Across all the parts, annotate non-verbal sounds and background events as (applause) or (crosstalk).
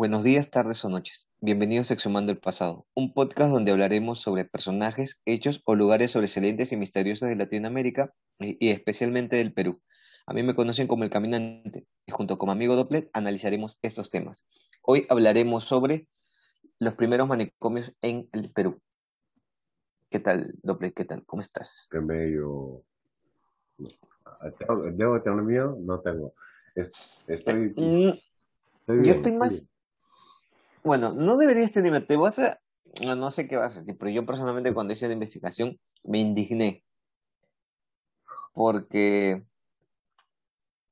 Buenos días, tardes o noches. Bienvenidos a Exhumando el Pasado, un podcast donde hablaremos sobre personajes, hechos o lugares sobresalientes y misteriosos de Latinoamérica y, especialmente del Perú. A mí me conocen como El Caminante y junto con mi amigo Dopplet analizaremos estos temas. Hoy hablaremos sobre los primeros manicomios en el Perú. ¿Qué tal, Dopplet? ¿Qué tal? ¿Cómo estás? que medio... ¿Debo tener miedo? No tengo. Es- Estoy, Mm, estoy yo estoy más... Bueno, no deberías tener. Te vas a... No, no sé qué vas a decir, pero yo personalmente cuando hice la investigación me indigné porque,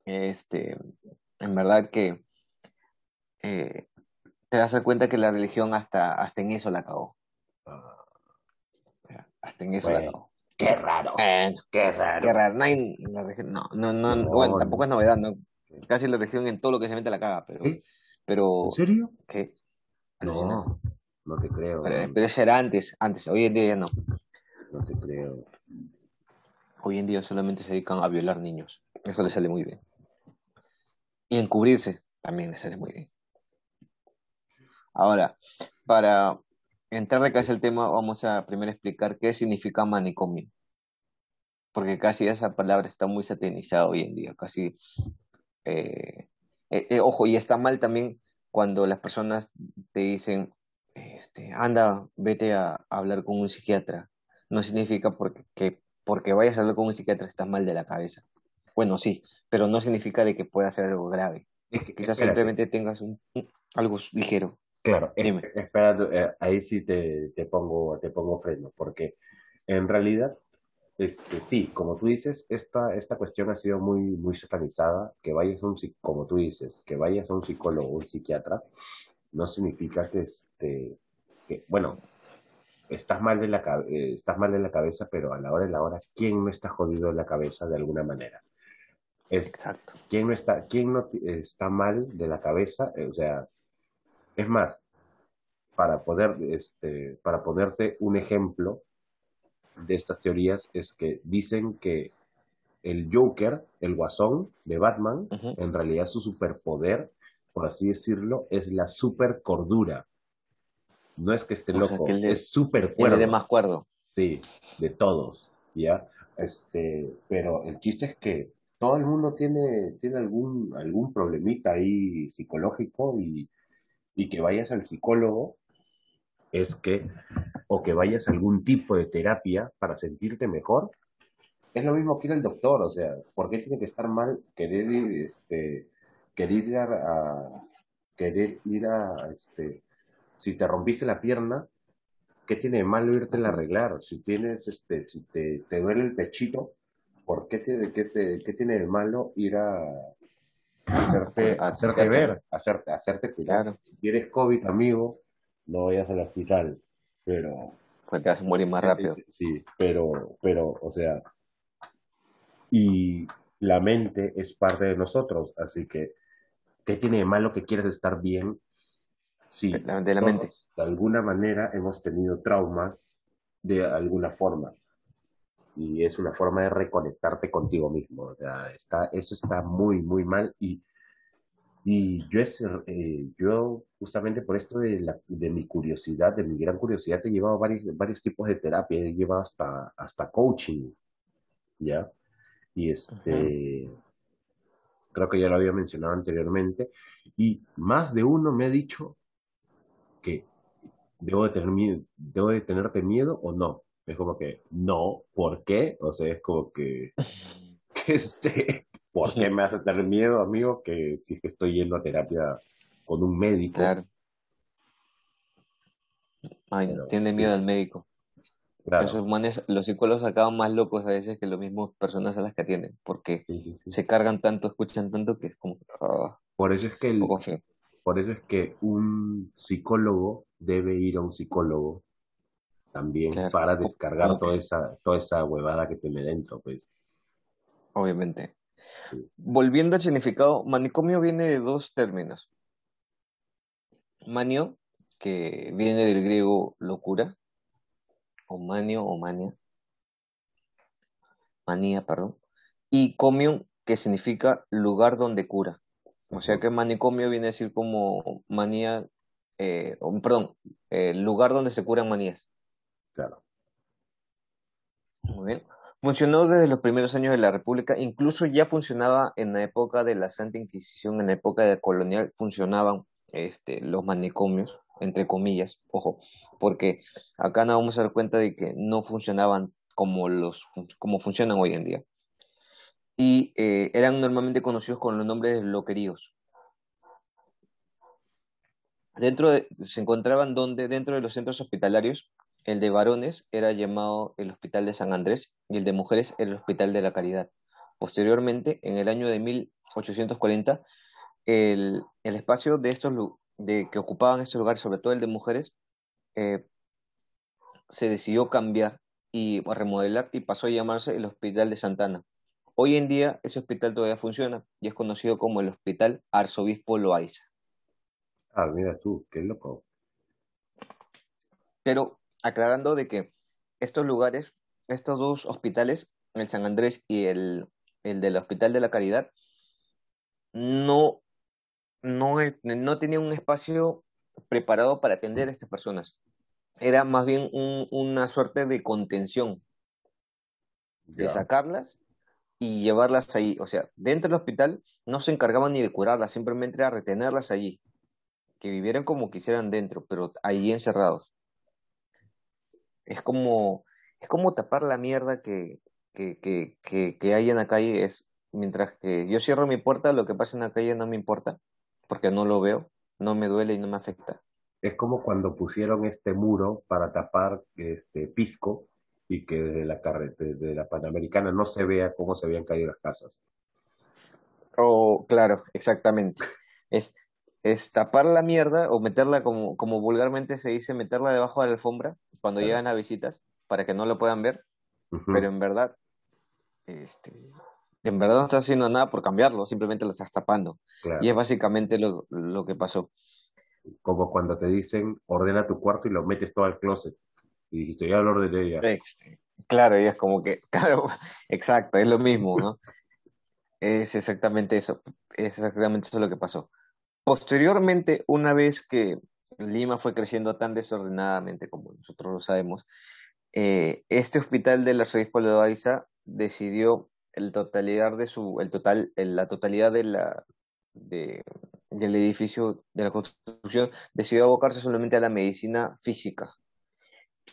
este, en verdad que eh, te vas a dar cuenta que la religión hasta, hasta en eso la cagó. Ah, Hasta en eso la Bueno, cagó. qué raro, qué raro. qué raro. No, hay- la no, no, no, No, bueno, no. tampoco es novedad, ¿no? Casi la religión en todo lo que se mete la caga, pero, ¿Eh? pero, ¿En serio? ¿qué? No, no te creo, Pero, eso era antes, antes, hoy en día ya no. no te creo. Hoy en día solamente se dedican a violar niños. Eso les sale muy bien. Y encubrirse también les sale muy bien. Ahora, para entrar de cabeza al tema, vamos a primero explicar qué significa manicomio. Porque casi esa palabra está muy satanizada hoy en día. Casi, eh, eh, eh, ojo, y está mal también cuando las personas te dicen, este, anda, vete a, a hablar con un psiquiatra. No significa porque, que porque vayas a hablar con un psiquiatra estás mal de la cabeza. Bueno, sí, pero no significa de que pueda ser algo grave. Es que, Quizás espérate, simplemente tengas un, un- algo ligero. claro, es- Dime. espera, eh, ahí sí te, te pongo, te pongo freno, porque en realidad, este, sí, como tú dices, esta, esta cuestión ha sido muy, muy satanizada, que vayas a un, como tú dices, que vayas a un psicólogo o un psiquiatra, no significa que, este, que, bueno, estás mal de la, eh, estás mal de la cabeza, pero a la hora de la hora, ¿quién no está jodido de la cabeza de alguna manera? Es, Exacto. ¿quién no está, quién no está mal de la cabeza? Eh, o sea, es más, para poder, este, para ponerte un ejemplo de estas teorías, es que dicen que el Joker, el guasón de Batman, en realidad su superpoder, por así decirlo, es la supercordura. No es que esté O loco, que él le- es super es de cuerdo. más cuerdo. Sí, de todos, ¿ya? Este, pero el chiste es que todo el mundo tiene, tiene algún, algún problemita ahí psicológico y, y que vayas al psicólogo es que, o que vayas a algún tipo de terapia para sentirte mejor, es lo mismo que ir al doctor, o sea, ¿por qué tiene que estar mal querer ir, este, querer ir a, querer ir a, este, si te rompiste la pierna, ¿qué tiene de malo irte a arreglar? Si tienes, este, si te, te duele el pechito, ¿por qué, te, qué, te- qué tiene de malo ir a hacerte, hacerte ver, hacerte, hacerte cuidar? Si tienes COVID, amigo, no vayas al hospital, pero pues te vas a morir más rápido. Sí, pero, pero, o sea, y la mente es parte de nosotros, así que, ¿qué tiene de malo que quieras estar bien si De la- de la todos, mente. de alguna manera hemos tenido traumas de alguna forma? Y es una forma de reconectarte contigo mismo. O sea, está, eso está muy, muy mal. Y, y yo, es, eh, yo, justamente por esto de, la, de mi curiosidad, de mi gran curiosidad, he llevado varios, varios tipos de terapia. He llevado hasta, hasta coaching, ¿ya? Y este, creo que ya lo había mencionado anteriormente. Y más de uno me ha dicho que debo de tener debo de tenerte miedo o no. Es como que, no, ¿por qué? O sea, es como que, (laughs) que este, ¿por qué me hace tener miedo, amigo? Que si es que estoy yendo a terapia con un médico. Claro. Ay, Pero, tiene sí. miedo al médico. Claro. Esos manes, los psicólogos acaban más locos a veces que los mismos personas a las que atienden, porque Sí, sí, sí. se cargan tanto, escuchan tanto que es como ah, Por eso es que el, por eso es que un psicólogo debe ir a un psicólogo también Claro. para descargar toda esa, toda esa huevada que tiene dentro, pues. Obviamente. Volviendo al significado, manicomio viene de dos términos. Manio, que viene del griego locura, o manio o mania, manía, perdón, y comium, que significa lugar donde cura. O sea que manicomio viene a decir como manía, eh, perdón, eh, lugar donde se curan manías. Claro. Muy bien. Funcionó desde los primeros años de la República, incluso ya funcionaba en la época de la Santa Inquisición, en la época de colonial, funcionaban este, los manicomios, entre comillas, ojo, porque acá nos vamos a dar cuenta de que no funcionaban como, los, como funcionan hoy en día. Y eh, eran normalmente conocidos con los nombres de loqueríos. Dentro de, se encontraban donde, dentro de los centros hospitalarios, el de varones era llamado el Hospital de San Andrés y el de mujeres el Hospital de la Caridad. Posteriormente, en el año de 1840, el, el espacio de estos de que ocupaban estos lugares, sobre todo el de mujeres, eh, se decidió cambiar y remodelar y pasó a llamarse el Hospital de Santana. Hoy en día ese hospital todavía funciona y es conocido como el Hospital Arzobispo Loaiza. Ah, mira tú, qué loco. Pero aclarando de que estos lugares, estos dos hospitales, el San Andrés y el, el del Hospital de la Caridad, no, no, no tenían un espacio preparado para atender a estas personas. Era más bien un, una suerte de contención, de sacarlas y llevarlas ahí. O sea, dentro del hospital no se encargaban ni de curarlas, simplemente era retenerlas allí, que vivieran como quisieran dentro, pero allí encerrados. Es como, es como tapar la mierda que, que, que, que, que hay en la calle. Es, mientras que yo cierro mi puerta, lo que pasa en la calle no me importa, porque no lo veo, no me duele y no me afecta. Es como cuando pusieron este muro para tapar este Pisco y que desde la carretera, de la Panamericana no se vea cómo se habían caído las casas. O, claro, exactamente. Es, es tapar la mierda o meterla como, como vulgarmente se dice, meterla debajo de la alfombra cuando Claro. llegan a visitas para que no lo puedan ver, pero en verdad, este, en verdad no estás haciendo nada por cambiarlo, simplemente lo estás tapando. Y es básicamente lo, lo que pasó. Como cuando te dicen ordena tu cuarto y lo metes todo al closet. Y dijiste, ya lo ordené ya. Este, claro, y es como que, (laughs) claro, exacto, es lo mismo, ¿no? (laughs) Es exactamente eso, es exactamente eso lo que pasó. Posteriormente, una vez que Lima fue creciendo tan desordenadamente como nosotros lo sabemos, eh, este hospital del arzobispo de Loaiza decidió el totalidad de su, el total, la totalidad de la, de- del edificio de la construcción, decidió abocarse solamente a la medicina física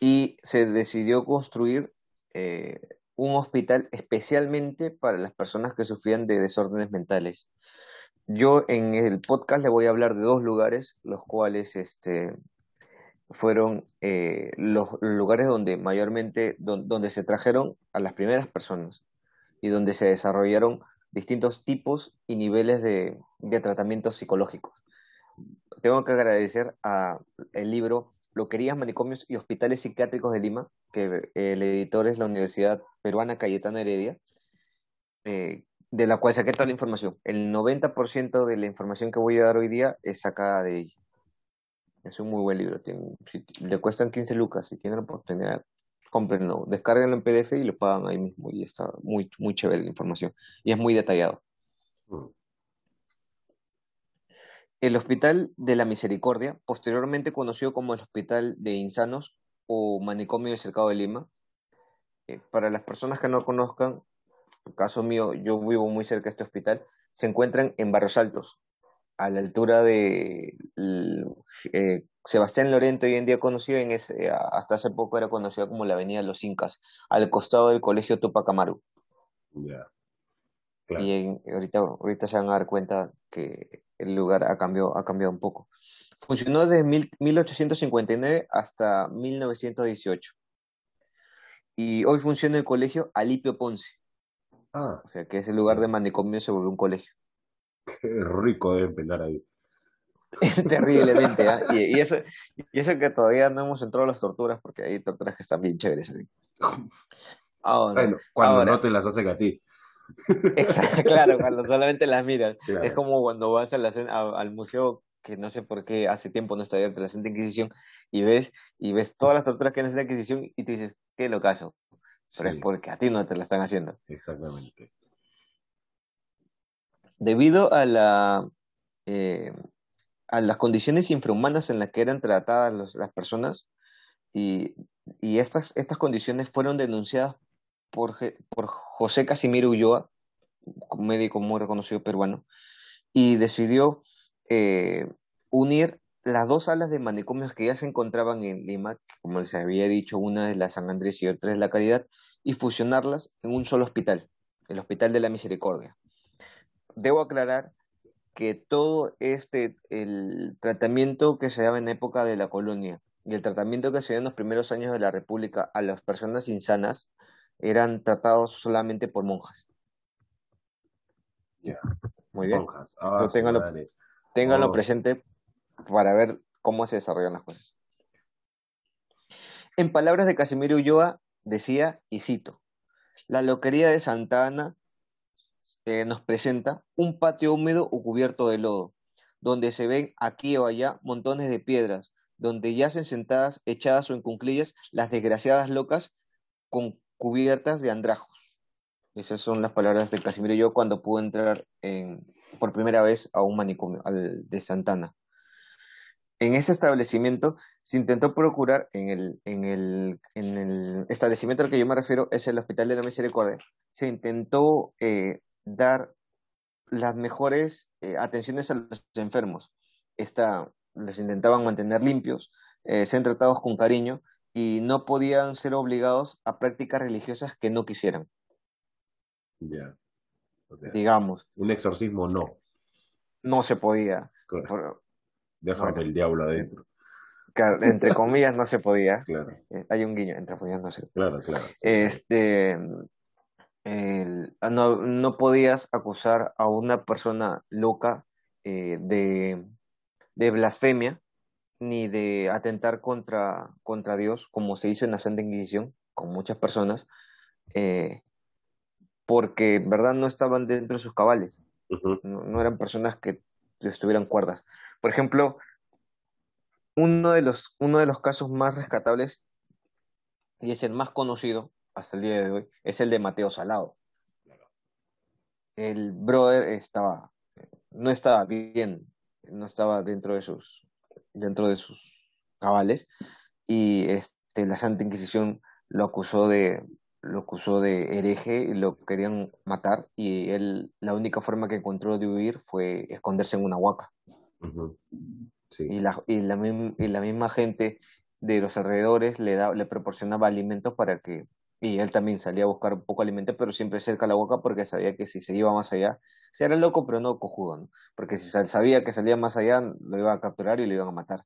y se decidió construir eh, un hospital especialmente para las personas que sufrían de desórdenes mentales. Yo en el podcast le voy a hablar de dos lugares, los cuales este, fueron eh, los lugares donde mayormente, don- donde se trajeron a las primeras personas y donde se desarrollaron distintos tipos y niveles de, de tratamientos psicológicos. Tengo que agradecer a el libro Loquerías, Manicomios y Hospitales Psiquiátricos de Lima, que eh, el editor es la Universidad Peruana Cayetano Heredia, eh, de la cual saqué toda la información. El 90% de la información que voy a dar hoy día es sacada de ella. Es un muy buen libro. tiene- si- le cuestan 15 lucas. Si tienen la oportunidad, cómprenlo. Descárguenlo en PDF y lo pagan ahí mismo. Y está muy, muy chévere la información. Y es muy detallado. Mm, El Hospital de la Misericordia, posteriormente conocido como el Hospital de Insanos o Manicomio del Cercado de Lima, eh, para las personas que no conozcan, caso mío, yo vivo muy cerca de este hospital, se encuentran en Barrios Altos, a la altura de eh, Sebastián Lorente, hoy en día conocido, en ese, hasta hace poco era conocido como la Avenida Los Incas, al costado del Colegio Tupac Amaru. ya, Y claro. en- ahorita, ahorita se van a dar cuenta que el lugar ha cambiado, ha cambiado un poco. Funcionó desde mil- 1859 hasta 1918. Y hoy funciona el colegio Alipio Ponce, Ah, o sea que ese lugar de manicomio se volvió un colegio. qué rico deben pelar ahí. (laughs) Terriblemente, ¿ah? Y, y eso, y eso que todavía no hemos entrado a las torturas, porque hay torturas que están bien chéveres ahí. (laughs) Ahora, Bueno, cuando ahora, no te las hacen a ti. exacto, (laughs) claro, cuando solamente las miras. Es como cuando vas a la, cen- a- al museo, que no sé por qué hace tiempo no está abierto la Santa Inquisición, y ves, y ves todas las torturas que hay en la Santa Inquisición, y te dices, qué locazo, pero es porque a ti no te la están haciendo. exactamente. Debido a la eh, a las condiciones infrahumanas en las que eran tratadas los- las personas y, y estas, estas condiciones fueron denunciadas por, por José Casimiro Ulloa, médico muy reconocido peruano, y decidió eh, unir las dos salas de manicomios que ya se encontraban en Lima, como les había dicho, una es la San Andrés y otra es la Caridad, y fusionarlas en un solo hospital, el Hospital de la Misericordia. Debo aclarar que todo este, el tratamiento que se daba en época de la colonia y el tratamiento que se dio en los primeros años de la República a las personas insanas eran tratados solamente por monjas. Ya. Muy bien. Monjas. Ah, Lo ténganlo- Oh. presente para ver cómo se desarrollan las cosas. En palabras de Casimiro Ulloa, decía, y cito, la loquería de Santa Ana eh, nos presenta un patio húmedo o cubierto de lodo, donde se ven aquí o allá montones de piedras, donde yacen sentadas, echadas o en cunclillas, las desgraciadas locas con cubiertas de andrajos. Esas son las palabras de Casimiro Ulloa cuando pudo entrar en, por primera vez a un manicomio, al de Santana. En ese establecimiento se intentó procurar, en el, en el, en el establecimiento al que yo me refiero, es el Hospital de la Misericordia, se intentó eh, dar las mejores eh, atenciones a los enfermos. Esta, les intentaban mantener limpios, eh, ser tratados con cariño y no podían ser obligados a prácticas religiosas que no quisieran, Ya. O sea, digamos. un exorcismo no. No se podía. Por- Déjame Bueno. el diablo adentro. claro, entre comillas, no se podía. (laughs) Claro, Eh, Hay un guiño, entre comillas, no se claro, claro. sí. este, el- no, no podías acusar a una persona loca eh, de, de blasfemia ni de atentar contra, contra Dios, como se hizo en la Santa Inquisición con muchas personas, eh, porque en verdad no estaban dentro de sus cabales, no eran personas que estuvieran cuerdas. Por ejemplo, uno de los, uno de los casos más rescatables y es el más conocido hasta el día de hoy, es el de Mateo Salado. El brother estaba, no estaba bien, no estaba dentro de sus, dentro de sus cabales, y este, la Santa Inquisición lo acusó de, lo acusó de hereje y lo querían matar, y él, la única forma que encontró de huir fue esconderse en una huaca. Sí. y la, y la, y la misma gente de los alrededores le, da, le proporcionaba alimentos para que, y él también salía a buscar un poco alimento, pero siempre cerca de la boca porque sabía que si se iba más allá, se era loco pero no cojudo, ¿no? Porque si sabía que salía más allá, lo iban a capturar y lo iban a matar.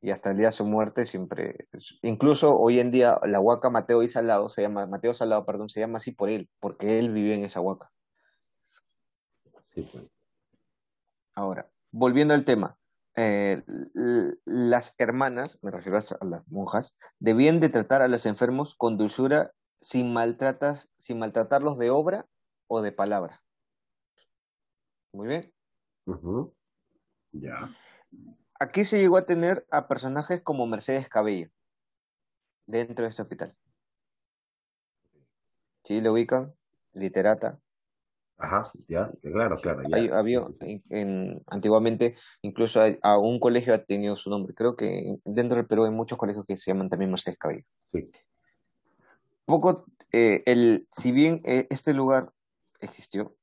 Y hasta el día de su muerte siempre, incluso hoy en día la huaca Mateo y Salado se llama, Mateo Salado, perdón, se llama así por él, porque él vivió en esa huaca. Sí, pues. Ahora, volviendo al tema, eh, las hermanas, me refiero a las monjas, debían de tratar a los enfermos con dulzura sin maltratas, sin maltratarlos de obra o de palabra. Muy bien. Ya. Aquí se llegó a tener a personajes como Mercedes Cabello dentro de este hospital. ¿Sí le ubican? Literata. Ajá, ya, claro, claro, ya. Hay- había, en, en- antiguamente, incluso hay- a un colegio ha tenido su nombre. Creo que en- dentro del Perú hay muchos colegios que se llaman también Mercedes Cabello. Sí. Poco, eh, el, si bien eh, este lugar existió,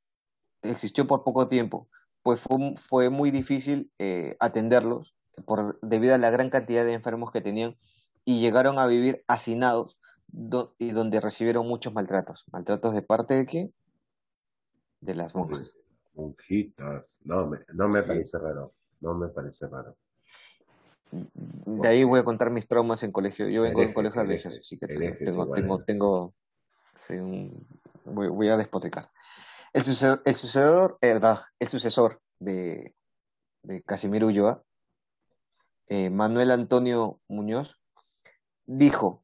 existió por poco tiempo, pues fue, fue muy difícil eh, atenderlos por, debido a la gran cantidad de enfermos que tenían y llegaron a vivir hacinados do- y donde recibieron muchos maltratos. ¿Maltratos de parte de quién? De las monjas. Monjitas. No me, no me parece raro. No me parece raro. De ahí voy a contar mis traumas en colegio. Yo vengo de un Hereje, colegio religioso, así que tengo, tengo, tengo, tengo- sí, un- voy, voy a despotricar. El sucesor, el el, el sucesor de, de Casimiro Ulloa, eh, Manuel Antonio Muñoz, dijo,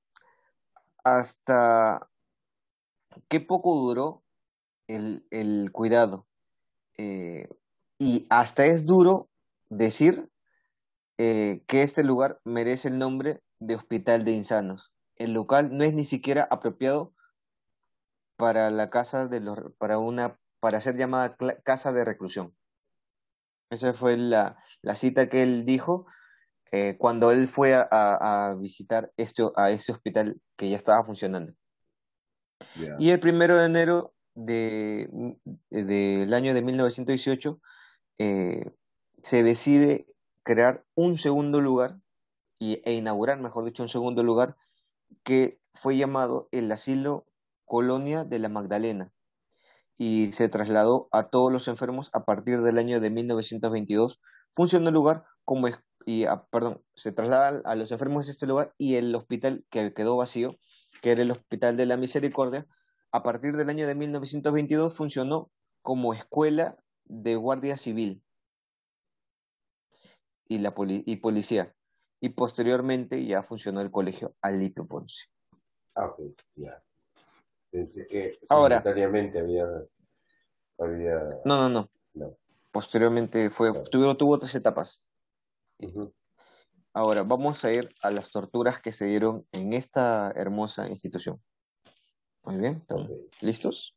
hasta qué poco duró el, el cuidado. Eh, y hasta es duro decir eh, que este lugar merece el nombre de Hospital de Insanos. El local no es ni siquiera apropiado para la casa de los, para una, para ser llamada casa de reclusión. Esa fue la, la cita que él dijo eh, cuando él fue a, a- a visitar este, a ese hospital que ya estaba funcionando. Y el primero de enero de, del año de 1918 eh, se decide crear un segundo lugar y, e inaugurar, mejor dicho, un segundo lugar que fue llamado el Asilo Colonia de la Magdalena y se trasladó a todos los enfermos a partir del año de 1922. Funciona el lugar como, y, ah, perdón, se traslada a los enfermos de este lugar y el hospital que quedó vacío, que era el Hospital de la Misericordia, a partir del año de 1922 funcionó como escuela de guardia civil y, la poli- y policía. Y posteriormente ya funcionó el colegio Alipio Ponce. ah, ok, ya. Pensé que Ahora, había, había, no, no, no. no. Posteriormente fue, Claro. tuvo, tuvo otras etapas. Ahora, vamos a ir a las torturas que se dieron en esta hermosa institución. Muy bien, ¿están ok. listos?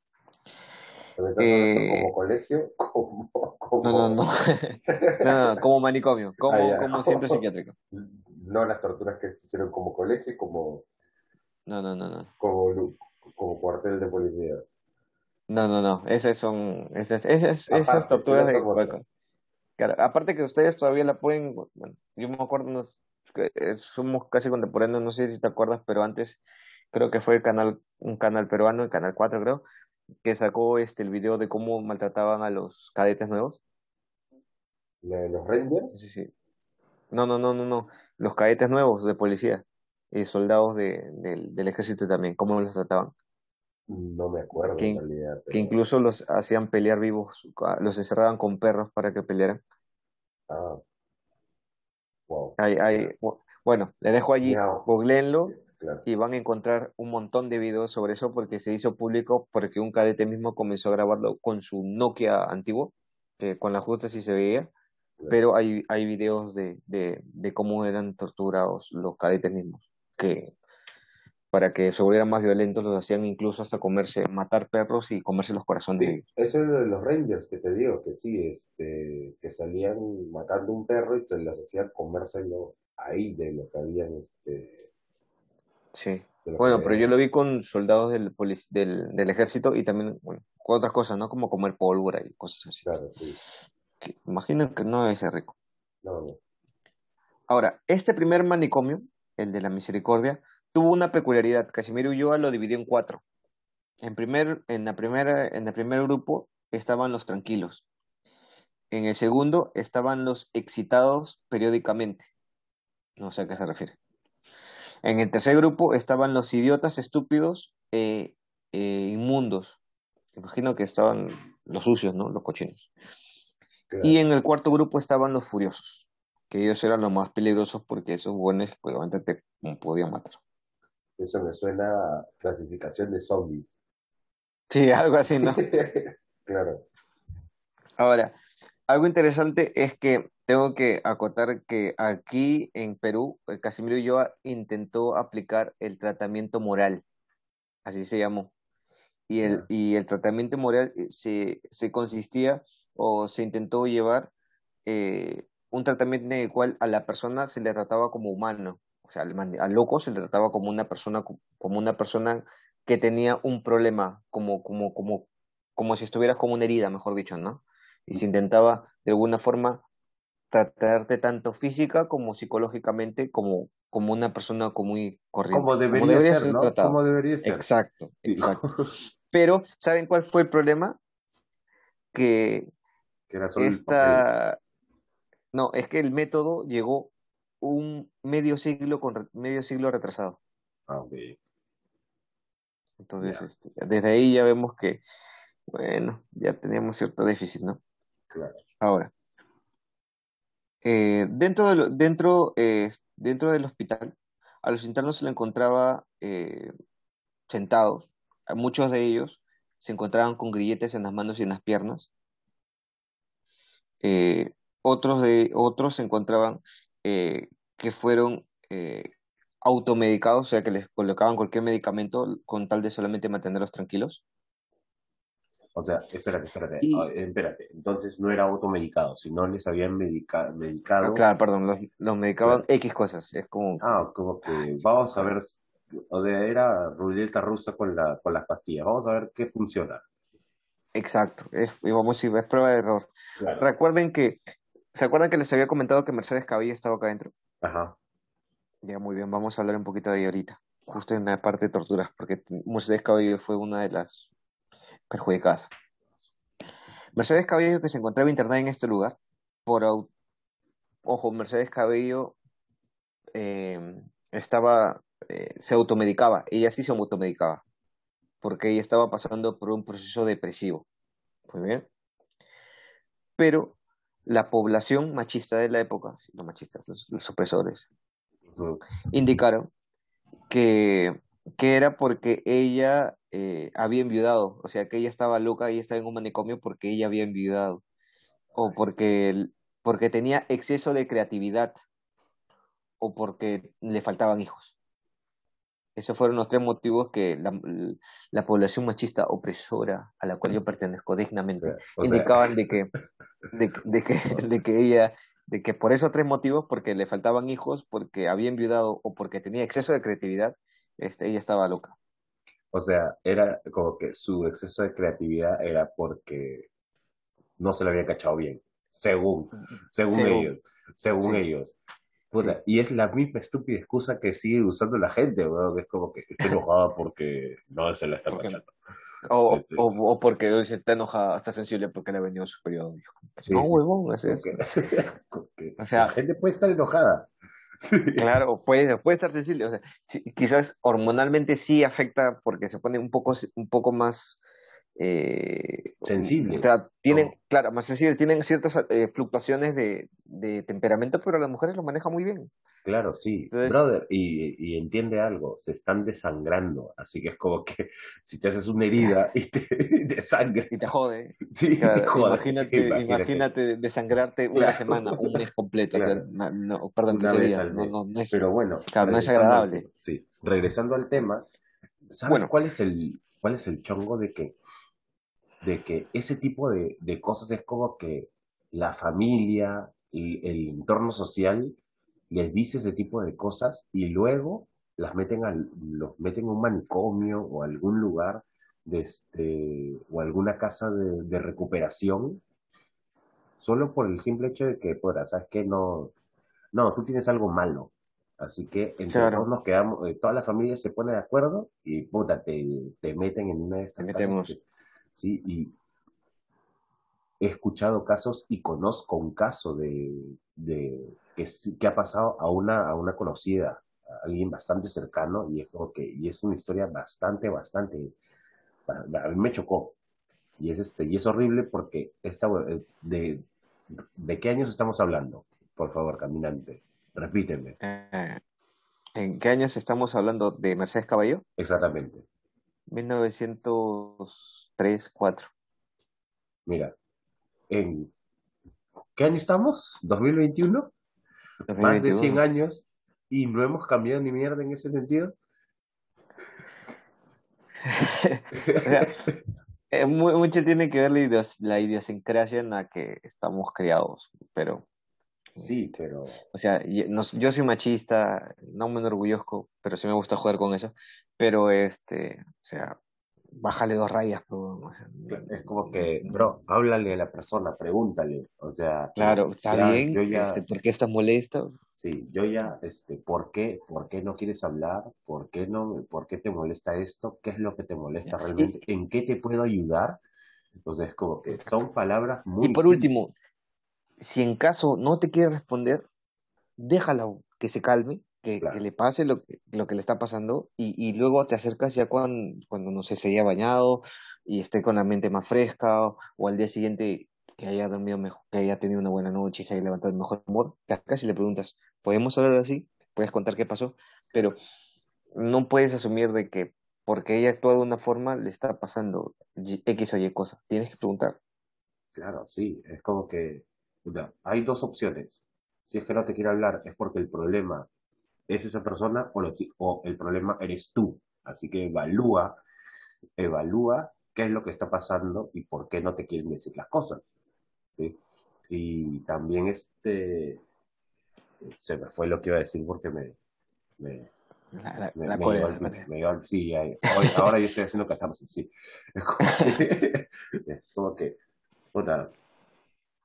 ¿También estás hablando Eh, como colegio? (laughs) Como, no, no, no. (laughs) como... No, no, como manicomio, Ah, como, como centro (laughs) psiquiátrico. No las torturas que se hicieron como colegio, como, No, no, no, no. como, como cuartel de policía. No, no, no. Esas son, esas, esas, esas Aparte, torturas de. Claro, aparte que ustedes todavía la pueden, bueno, yo me acuerdo, nos- eh, somos casi contemporáneos, no sé si te acuerdas, pero antes creo que fue el canal, un canal peruano, el canal 4 creo, que sacó este el video de cómo maltrataban a los cadetes nuevos. Los Rangers, sí. sí. No, no, no, no, no. Los cadetes nuevos de policía y soldados de, del, del ejército también, cómo los trataban. no me acuerdo Que, en incluso los hacían pelear vivos, los encerraban con perros para que pelearan. ah, wow. Hay, hay, bu- bueno, les dejo allí, googleenlo Claro. y van a encontrar un montón de videos sobre eso porque se hizo público porque un cadete mismo comenzó a grabarlo con su Nokia antiguo, que con la justa sí se veía, claro. pero hay, hay videos de, de, de cómo eran torturados los cadetes mismos, que para que se volvieran más violentos los hacían incluso hasta comerse, matar perros y comerse los corazones de Sí, ellos. eso es lo de los Rangers que te digo, que sí, este, que salían matando un perro y te los hacían comérselo ahí de lo que habían, este, Sí. que Bueno, pero yo lo vi con soldados del, polic- del, del ejército y también, bueno, con otras cosas, ¿no? Como comer pólvora y cosas así. claro, sí, Que imagino que no debe ser rico. no, no, Ahora, este primer manicomio, el de la misericordia, tuvo una peculiaridad. Casimiro Ulloa lo dividió en cuatro. En, primer, en, la primera, en el primer grupo estaban los tranquilos. En el segundo estaban los excitados periódicamente. No sé a qué se refiere. En el tercer grupo estaban los idiotas estúpidos e eh, inmundos. Imagino que estaban los sucios, ¿no? Los cochinos. Y en el cuarto grupo estaban los furiosos, que ellos eran los más peligrosos porque esos buenos pues, obviamente te podían matar. eso me suena a clasificación de zombies. Sí, (laughs) algo así, ¿no? (laughs) Claro, Ahora, algo interesante es que tengo que acotar que aquí en Perú, el Casimiro Ulloa intentó aplicar el tratamiento moral, así se llamó. Y el, y el tratamiento moral eh, se, se consistía o se intentó llevar eh, un tratamiento en el cual a la persona se le trataba como humano. O sea, al, loco se le trataba como una persona, co- como una persona que tenía un problema, como, como, como, como si estuvieras como una herida, mejor dicho, ¿no? Y se intentaba de alguna forma tratarte tanto física como psicológicamente como, como una persona común y corriente, como como debería ser, ser ¿no? tratado. Como debería ser. Exacto, Sí. exacto. (laughs) Pero, ¿saben cuál fue el problema? Que Que era esta, no, es que el método llegó un medio siglo con re- medio siglo retrasado. Ah, ok, Entonces, este, desde ahí ya vemos que, bueno, ya teníamos cierto déficit, ¿no? claro. Ahora, eh, dentro de lo- dentro, eh, dentro del hospital, a los internos se le encontraba eh, sentados, muchos de ellos se encontraban con grilletes en las manos y en las piernas, eh, otros de otros se encontraban eh, que fueron automedicados, o sea que les colocaban cualquier medicamento con tal de solamente mantenerlos tranquilos. O sea, espérate, espérate, Y, ah, espérate. Entonces no era automedicado, sino les habían medica- ah, medicado. claro, perdón, los, los medicaban Claro. X cosas. Es como, Ah, como ah, que sí, vamos a ver, o sea, era ruleta rusa con la, con las pastillas. Vamos a ver qué funciona. Exacto, es, y vamos a ir, es prueba de error. Claro. Recuerden que, ¿se acuerdan que les había comentado que Mercedes Cabello estaba acá adentro? Ajá. Ya, muy bien, vamos a hablar un poquito de ella ahorita, justo en la parte de torturas, porque Mercedes Cabello fue una de las perjudicadas. Mercedes Cabello que se encontraba internada en este lugar, por, au- ojo, Mercedes Cabello eh, estaba, eh, se automedicaba, ella sí se automedicaba, porque ella estaba pasando por un proceso depresivo, muy bien, pero la población machista de la época, no machistas, los, los opresores, indicaron que, que era porque ella eh, había enviudado, o sea, que ella estaba loca y estaba en un manicomio porque ella había enviudado, o porque, porque tenía exceso de creatividad, o porque le faltaban hijos. Esos fueron los tres motivos que la, la población machista opresora a la cual yo pertenezco dignamente sea, o sea, indicaban de que, (laughs) de, que- de que, de que ella, de que por esos tres motivos, porque le faltaban hijos, porque había enviudado o porque tenía exceso de creatividad, este, ella estaba loca. O sea, era como que su exceso de creatividad era porque no se le había cachado bien, según, según Según, ellos, según sí, ellos. Puta, sí. y es la misma estúpida excusa que sigue usando la gente, weón. Es como que está enojada porque no se la está Porque, cachando. o, Este, o, o porque se está enojada, está sensible porque le ha venido su periodo. Dijo. Sí, No, huevón, es eso. que, (laughs) que O la sea, gente puede estar enojada. (laughs) claro, puede, puede estar sensible. O sea, sí, quizás hormonalmente sí afecta porque se pone un poco, un poco más, eh, o Sensible. sea, tienen, claro, más sensible, tienen ciertas eh, fluctuaciones de, de temperamento, pero las mujeres lo manejan muy bien. Claro, sí, Entonces, brother, y, y entiende algo, se están desangrando, así que es como que (laughs) si te haces una herida y te desangra, y te jode. sí, Claro, joder, imagínate, imagínate, imagínate desangrarte una claro, semana, un mes completo, o sea, no, perdón, una 15 vez al no, mes. no, no es, Pero bueno, no es agradable. sí, regresando al tema, ¿sabes Bueno, cuál es el, cuál es el chongo de que, de que ese tipo de, de cosas es como que la familia y el entorno social les dice ese tipo de cosas y luego las meten al, los meten en un manicomio o algún lugar de este, o alguna casa de, de recuperación solo por el simple hecho de que, pues, ¿sabes qué? No, no, tú tienes algo malo. Así que entre todos nos quedamos, eh, toda la familia se pone de acuerdo y puta, te, te meten en una de te estas casas metemos. que, sí, y he escuchado casos y conozco un caso de, de que, ha pasado a una, a una conocida, a alguien bastante cercano, y es como que, y es una historia bastante, bastante, a mí me chocó. Y es este, y es horrible porque esta, eh, de, ¿de qué años estamos hablando? Por favor, caminante, repíteme. Eh, ¿en qué años estamos hablando de Mercedes Caballero? Exactamente. 1903, 4, Mira, ¿en qué año estamos? ¿2021? Más de 100 2021. años y no hemos cambiado ni mierda en ese sentido. (laughs) O sea, eh, mu- mucho tiene que ver la, idios- la idiosincrasia en la que estamos criados, pero, Sí, este, pero o sea, y- no yo soy machista, no me enorgullezco, pero sí me gusta jugar con eso, pero este, o sea, bájale dos rayas, o sea, es como que, bro, háblale a la persona, pregúntale. O sea, claro, está ya, bien, yo ya, este, ¿por qué estás molesto? sí, yo ya, este, ¿por qué, por qué no quieres hablar? ¿Por qué no, por qué te molesta esto? ¿Qué es lo que te molesta Y, realmente? ¿En qué te puedo ayudar? Entonces, es como que son palabras y muy por simples. último, si en caso no te quiere responder, déjala que se calme, que, le pase lo que, lo que le está pasando y, y luego te acercas ya cuando, cuando no sé, se haya bañado y esté con la mente más fresca o, o al día siguiente que haya dormido mejor, que haya tenido una buena noche y se haya levantado de mejor humor, te acercas y le preguntas, ¿podemos hablar así? ¿Puedes contar qué pasó? Pero no puedes asumir de que porque ella actúa de una forma le está pasando X o Y cosa. Tienes que preguntar. claro, sí, es como que, hay dos opciones. Si es que no te quiere hablar, es porque el problema es esa persona o, lo ti- o el problema eres tú. Así que evalúa, evalúa qué es lo que está pasando y por qué no te quieren decir las cosas. ¿sí? Y también este, se me fue lo que iba a decir porque me, me, La, la, la sí, ahora yo estoy haciendo catarsis, sí. Es como que, (laughs) es como que, puta,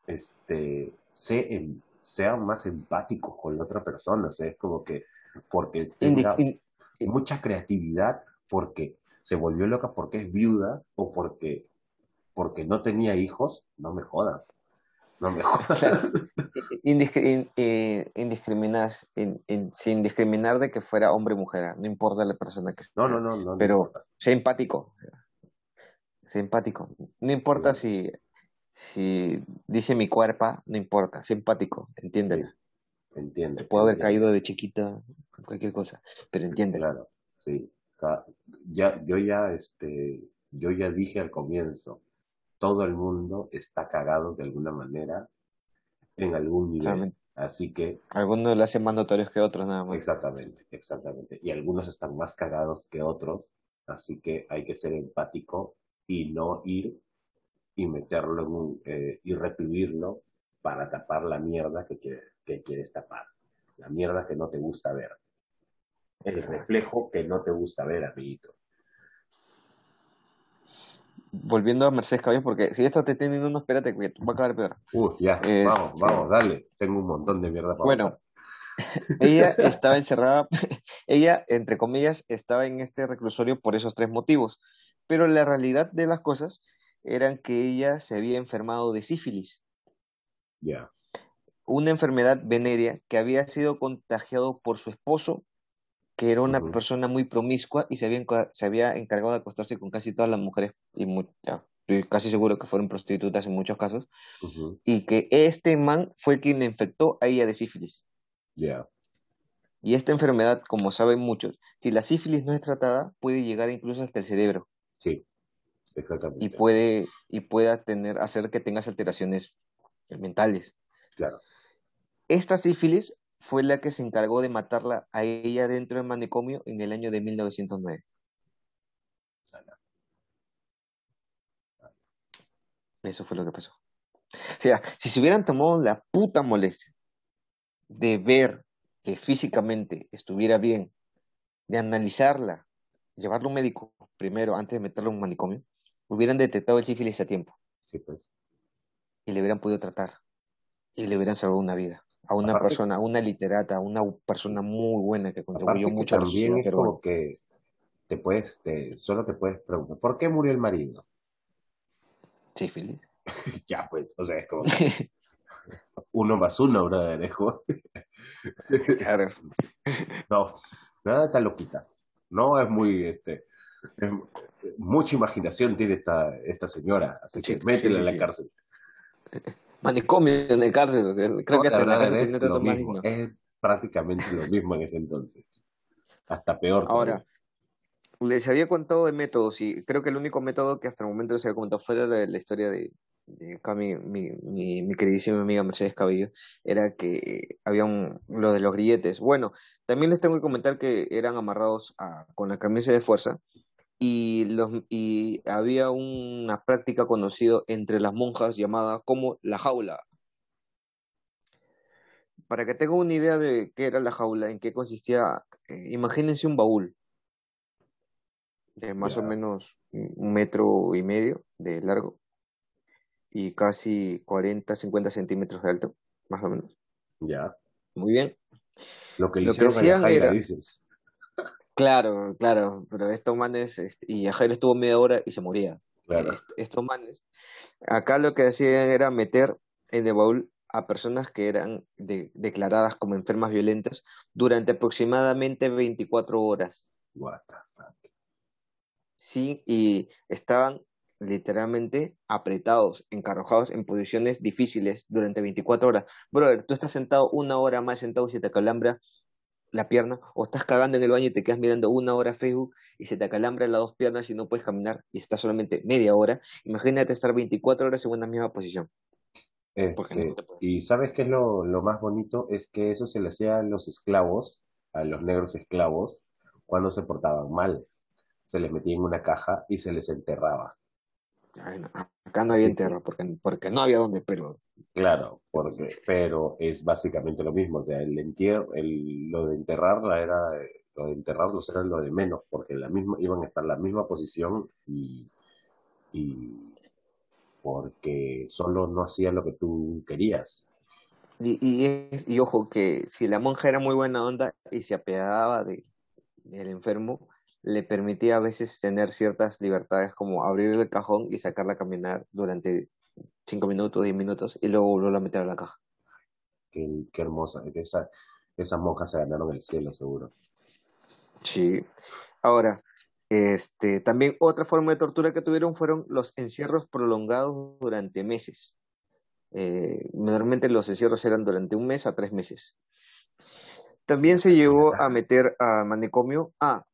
este, sé em- sean más empáticos con la otra persona, o sea, es como que, porque tenga in- in- mucha creatividad, porque se volvió loca porque es viuda o porque, porque no tenía hijos, no me jodas, no me jodas. indiscri- in- eh, indiscriminas- in- in- sin discriminar de que fuera hombre o mujer, no importa la persona que No, sea, no, no, no, no pero importa. sea empático, sea empático. No importa si, si dice mi cuerpo, no importa, sea empático, entiéndela. Se entiende. Haber entiende. caído de chiquita, cualquier cosa, pero entiéndela. Claro, sí. Ya, yo ya, este, yo ya dije al comienzo, todo el mundo está cagado de alguna manera en algún nivel. Solamente- Así que, Algunos lo hacen más notorios que otros, nada más. exactamente, exactamente. Y algunos están más cagados que otros, así que hay que ser empático y no ir y meterlo en un, eh, y reprimirlo para tapar la mierda que, quiere- que quieres tapar. La mierda que no te gusta ver. El reflejo que no te gusta ver, amiguito. Volviendo a Mercedes Cabello, porque si esto te tiene uno, espérate, que va a acabar peor. Uy, ya, Este- vamos, vamos, dale. Tengo un montón de mierda para Bueno, (laughs) ella estaba encerrada, (laughs) ella, entre comillas, estaba en este reclusorio por esos tres motivos, pero la realidad de las cosas eran que ella se había enfermado de sífilis, Ya, una enfermedad venérea que había sido contagiado por su esposo, que era una persona muy promiscua y se había, se había encargado de acostarse con casi todas las mujeres, y mu- ya, estoy casi seguro que fueron prostitutas en muchos casos, y que este man fue quien le infectó a ella de sífilis. ya, Y esta enfermedad, como saben muchos, si la sífilis no es tratada, puede llegar incluso hasta el cerebro. Sí, exactamente. y puede, y pueda tener, hacer que tengas alteraciones mentales. Claro, Esta sífilis fue la que se encargó de matarla a ella dentro del manicomio en el año de 1909. Eso fue lo que pasó. O sea, si se hubieran tomado la puta molestia de ver que físicamente estuviera bien, de analizarla, llevarlo a un médico primero antes de meterlo en un manicomio, hubieran detectado el sífilis a tiempo sí, pues. y le hubieran podido tratar y le hubieran salvado una vida a una Aparte- persona, a una literata, a una persona muy buena que contribuyó que mucho a la también es que te puedes, te- solo te puedes preguntar, ¿por qué murió el marido? Sífilis. (laughs) Ya, pues, o sea, es como que (laughs) uno más uno, brother, es como- Claro. (laughs) No, nada está loquita. No es muy, este, es- mucha imaginación tiene esta, esta señora, así que Sí, métela sí, (laughs) en la cárcel. Manicomio en el cárcel. creo que hasta la cárcel es lo mismo, es prácticamente lo mismo en ese entonces. Hasta peor. Ahora, les había contado de métodos y creo que el único método que hasta el momento les había comentado fuera de la historia de, de acá mi, mi, mi, mi queridísima amiga Mercedes Cabello era que había un, lo de los grilletes. Bueno, también les tengo que comentar que eran amarrados a- con la camisa de fuerza y, los, y había una práctica conocida entre las monjas llamada como la jaula. Para que tengan una idea de qué era la jaula, en qué consistía, eh, imagínense un baúl de más o menos un metro y medio de largo y casi 40, 50 centímetros de alto, más o menos. Ya. Muy bien. Lo que le Lo que hicieron a era- dices. Claro, claro, pero estos manes, este, y Jairo estuvo media hora y se moría. Claro. Est- estos manes, acá lo que hacían era meter en el baúl a personas que eran de- declaradas como enfermas violentas durante aproximadamente 24 horas. What the fuck. Sí, y estaban literalmente apretados, encarrojados en posiciones difíciles durante 24 horas. Brother, tú estás sentado una hora más sentado y se te acalambra la pierna, o estás cagando en el baño y te quedas mirando una hora Facebook y se te acalambra las dos piernas y no puedes caminar y estás solamente media hora. Imagínate estar 24 horas en una misma posición. Este, no y ¿sabes qué es lo, lo más bonito? Es que eso se le hacía a los esclavos, a los negros esclavos, cuando se portaban mal. Se les metía en una caja y se les enterraba. Acá no había entierro, porque, porque no había donde, pero... Claro, porque, pero es básicamente lo mismo, o sea, el entierro, el, lo de enterrarla era, lo de enterrarlos era lo de menos, porque la misma, iban a estar en la misma posición y, y porque solo no hacían lo que tú querías. Y, y, y, ojo que si la monja era muy buena onda y se apiadaba de, del enfermo, le permitía a veces tener ciertas libertades como abrir el cajón y sacarla a caminar durante cinco minutos, diez minutos y luego volverla a meter a la caja. Qué, qué hermosa. Esa, esas monjas se ganaron el cielo, seguro. Sí. Ahora, este, también otra forma de tortura que tuvieron fueron los encierros prolongados durante meses. Eh, normalmente los encierros eran durante un mes a tres meses. También se llegó a meter a manicomio a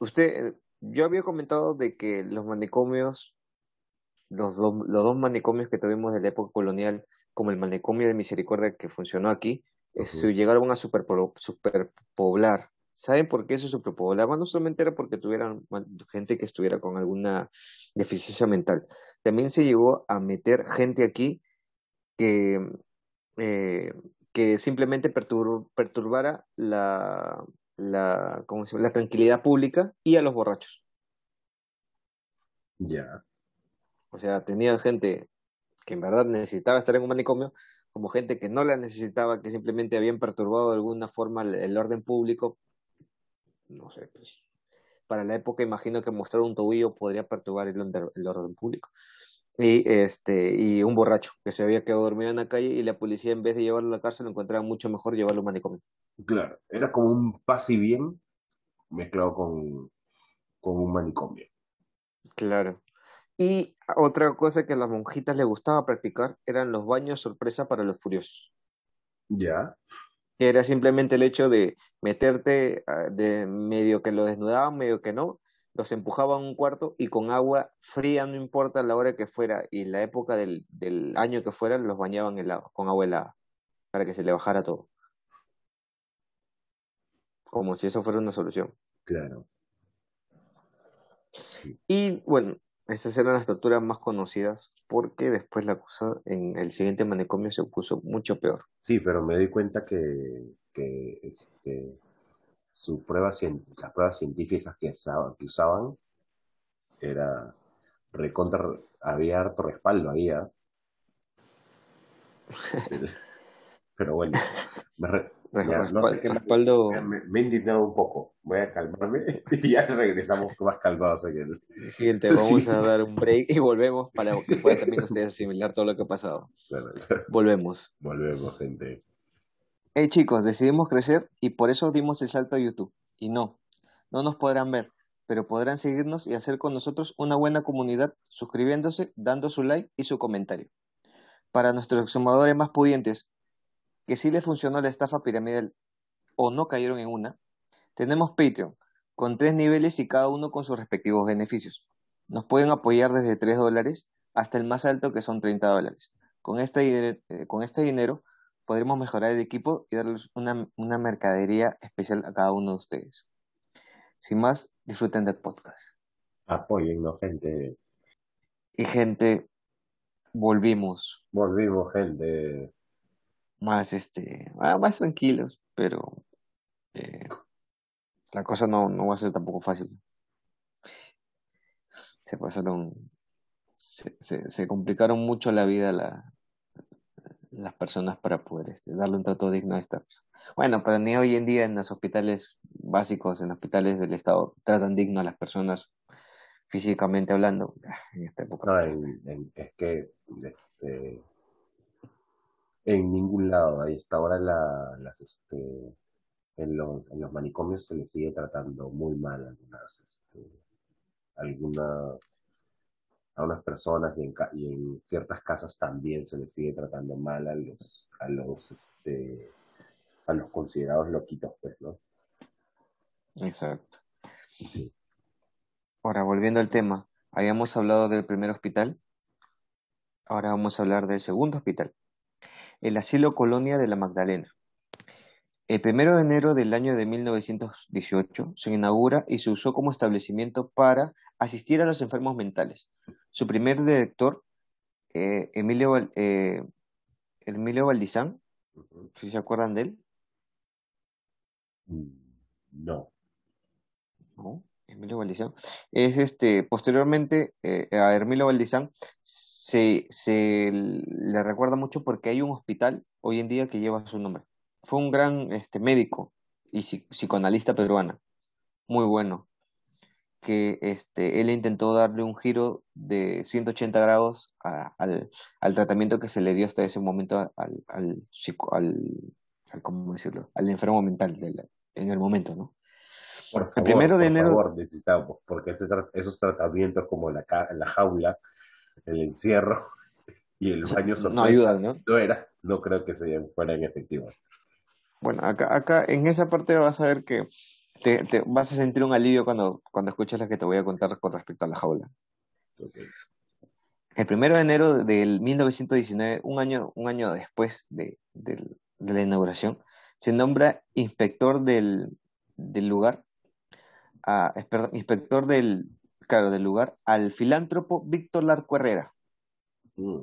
Usted, yo había comentado de que los manicomios, los, los dos manicomios que tuvimos de la época colonial, como el manicomio de Misericordia que funcionó aquí, se llegaron a superpoblar. ¿Saben por qué se superpoblaban? No solamente era porque tuvieran gente que estuviera con alguna deficiencia mental, también se llegó a meter gente aquí que, eh, que simplemente perturbara la, la, ¿cómo se la tranquilidad pública y a los borrachos. Ya. O sea, tenía gente que en verdad necesitaba estar en un manicomio, como gente que no la necesitaba, que simplemente habían perturbado de alguna forma el, orden público. No sé, pues. Para la época imagino que mostrar un tobillo podría perturbar el, el orden público. Y, este, y un borracho que se había quedado dormido en la calle y la policía en vez de llevarlo a la cárcel lo encontraba mucho mejor llevarlo a un manicomio. Claro, era como un pase y bien mezclado con, con un manicomio. Claro. Y otra cosa que a las monjitas les gustaba practicar eran los baños sorpresa para los furiosos. Ya. Que era simplemente el hecho de meterte, ah, de medio que lo desnudaban, medio que no, los empujaban a un cuarto y con agua fría, no importa la hora que fuera y la época del, del año que fuera, los bañaban helado, con agua helada, para que se le bajara todo como si eso fuera una solución. Claro. Y bueno, esas eran las torturas más conocidas, porque después la cosa en el siguiente manicomio se puso mucho peor. Sí, pero me doy cuenta que, que este, su prueba, las pruebas científicas que usaban, que usaban era recontra, había harto respaldo ahí, ¿ah? (laughs) pero bueno, me, (laughs) no sé qué respaldo... me, he indignado un poco. Voy a calmarme (laughs) y ya regresamos más calmados aquí. Gente, vamos a dar un break y volvemos para que puedan también ustedes asimilar todo lo que ha pasado. (laughs) Volvemos. Volvemos, gente. Hey chicos, decidimos crecer y por eso dimos el salto a YouTube. Y no, no nos podrán ver, pero podrán seguirnos y hacer con nosotros una buena comunidad suscribiéndose, dando su like y su comentario. Para nuestros exhumadores más pudientes, que sí les funcionó la estafa piramidal o no cayeron en una, tenemos Patreon con tres niveles y cada uno con sus respectivos beneficios. Nos pueden apoyar desde 3 dólares hasta el más alto que son 30 dólares. Con este, eh, con este dinero podremos mejorar el equipo y darles una, una mercadería especial a cada uno de ustedes. Sin más, disfruten del podcast. Apóyennos, gente. Y gente, volvimos. Volvimos, gente más, este, ah, más tranquilos, pero eh, la cosa no, no va a ser tampoco fácil. Se pasaron, se, se, complicaron mucho la vida la, las personas para poder este, darle un trato digno a estas Bueno, pero ni hoy en día en los hospitales básicos, en hospitales del Estado, tratan digno a las personas físicamente hablando ah, en esta época. es que este, en ningún lado. Ahí está ahora la, las, este, en, los, en los manicomios se les sigue tratando muy mal algunas, este, algunas a unas personas y en, y en, ciertas casas también se les sigue tratando mal a los a los este, a los considerados loquitos pues no exacto. Ahora volviendo al tema habíamos hablado del primer hospital ahora vamos a hablar del segundo hospital el Asilo Colonia de la Magdalena. El primero de enero del año de 1918 se inaugura y se usó como establecimiento para asistir a los enfermos mentales, su primer director, eh, Emilio, eh, Emilio Valdizán, si se acuerdan de él, Mm, No. ¿no? Emilio Valdizán, es este, posteriormente eh, a Emilio Valdizán se, se le recuerda mucho porque hay un hospital hoy en día que lleva su nombre. Fue un gran este, médico y psi- psicoanalista peruana, muy bueno. que este, él intentó darle un giro de 180 grados al, al tratamiento que se le dio hasta ese momento al, al, al, ¿cómo decirlo? al enfermo mental en el momento, ¿no? Por El favor, primero de por enero, favor, necesitamos, porque ese esos tratamientos como la, la jaula, el encierro (laughs) y el baño no sorpresa ayudan, ¿no? no era, no creo que sean, fueran efectivos. Bueno, acá, acá en esa parte vas a ver que te, te vas a sentir un alivio cuando, cuando escuches la que te voy a contar con respecto a la jaula. El primero de enero del 1919, un año, un año después de, de la inauguración, se nombra inspector del, del lugar, a- perdón, inspector del, claro, del lugar al filántropo Víctor Larco Herrera. Mm,